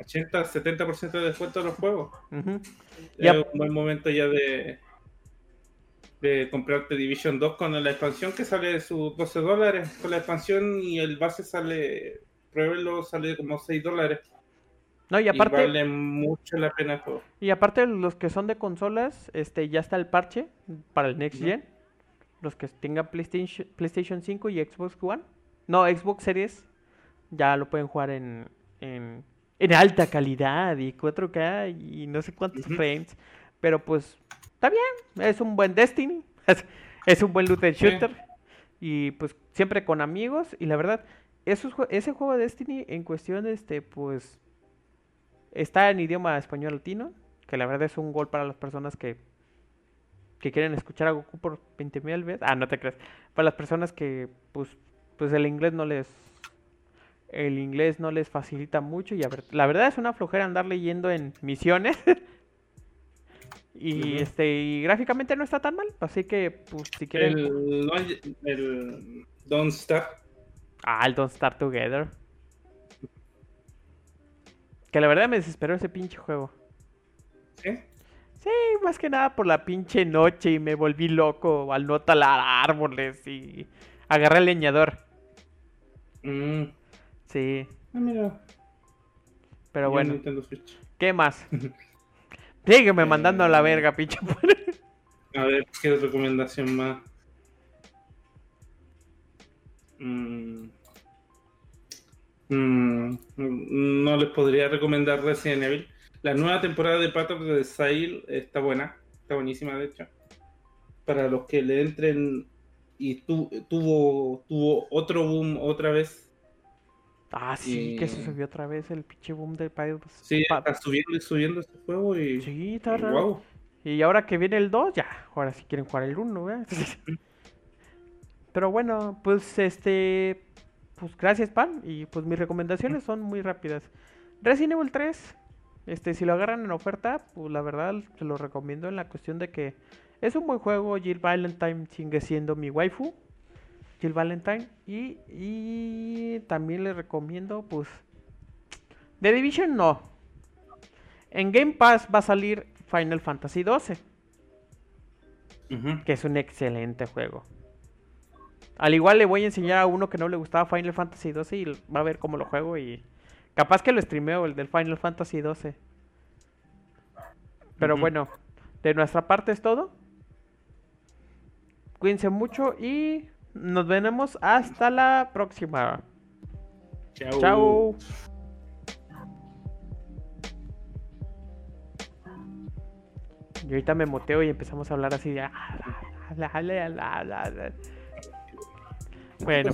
80, 70% de descuento de los juegos. Ujú. Es Ya. un buen momento ya de, de comprarte Division 2 con la expansión que sale de sus 12 dólares. Con la expansión y el base sale, pruébelo, sale como 6 dólares. No, y Y, aparte, vale mucho la pena el juego. y aparte los que son de consolas, este ya está el parche para el Next. Gen. Los que tengan PlayStation, PlayStation 5 y Xbox One. No, Xbox Series. Ya lo pueden jugar en, en, en alta calidad y 4K y no sé cuántos frames. Pero pues, está bien. Es un buen Destiny. Es, es un buen loot and Sí. shooter. Y pues siempre con amigos. Y la verdad, esos, ese juego de Destiny en cuestión, este, pues, está en idioma español latino. Que la verdad es un gol para las personas que, que quieren escuchar a Goku por 20 mil veces. Ah, no te creas. Para las personas que, pues, pues el inglés no les... El inglés no les facilita mucho y a ver, la verdad es una flojera andar leyendo en misiones. y este y gráficamente no está tan mal, así que pues si quieren El, el Don't Start. Ah, el Don't Start Together. Que la verdad me desesperó ese pinche juego. ¿sí? Sí, más que nada por la pinche noche y me volví loco al no talar árboles y agarré el leñador. Mm, Sí, ah, mira, pero bueno. ¿qué más? Sígueme Eh, mandando a la verga, pinche. A ver, ¿qué recomendación más? Mm. Mm, no les podría recomendar Resident Evil. La nueva temporada de Path of the Exile está buena, está buenísima de hecho. Para los que le entren y tu- tuvo, tuvo otro boom otra vez. Ah, sí, que se subió otra vez el pinche boom del Pyro. Sí, Pa- está subiendo y subiendo este juego y. Sí, está y raro. guau. Y ahora que viene el 2, ya, ahora sí quieren jugar el 1, ¿verdad? Pero bueno, pues este. Pues gracias, Pan. Y pues mis recomendaciones son muy rápidas. Resident Evil 3, este, si lo agarran en oferta, pues la verdad se lo recomiendo en la cuestión de que es un buen juego. Jill Valentine sigue siendo mi waifu. Jill Valentine. Y, y también les recomiendo, pues... The Division no. En Game Pass va a salir Final Fantasy XII. Que es un excelente juego. Al igual le voy a enseñar a uno que no le gustaba Final Fantasy XII y va a ver cómo lo juego y... Capaz que lo streameo, el del Final Fantasy XII. Pero bueno, de nuestra parte es todo. Cuídense mucho y nos veremos hasta la próxima. Chao. Chao. Y ahorita me moteo y empezamos a hablar así de... bueno.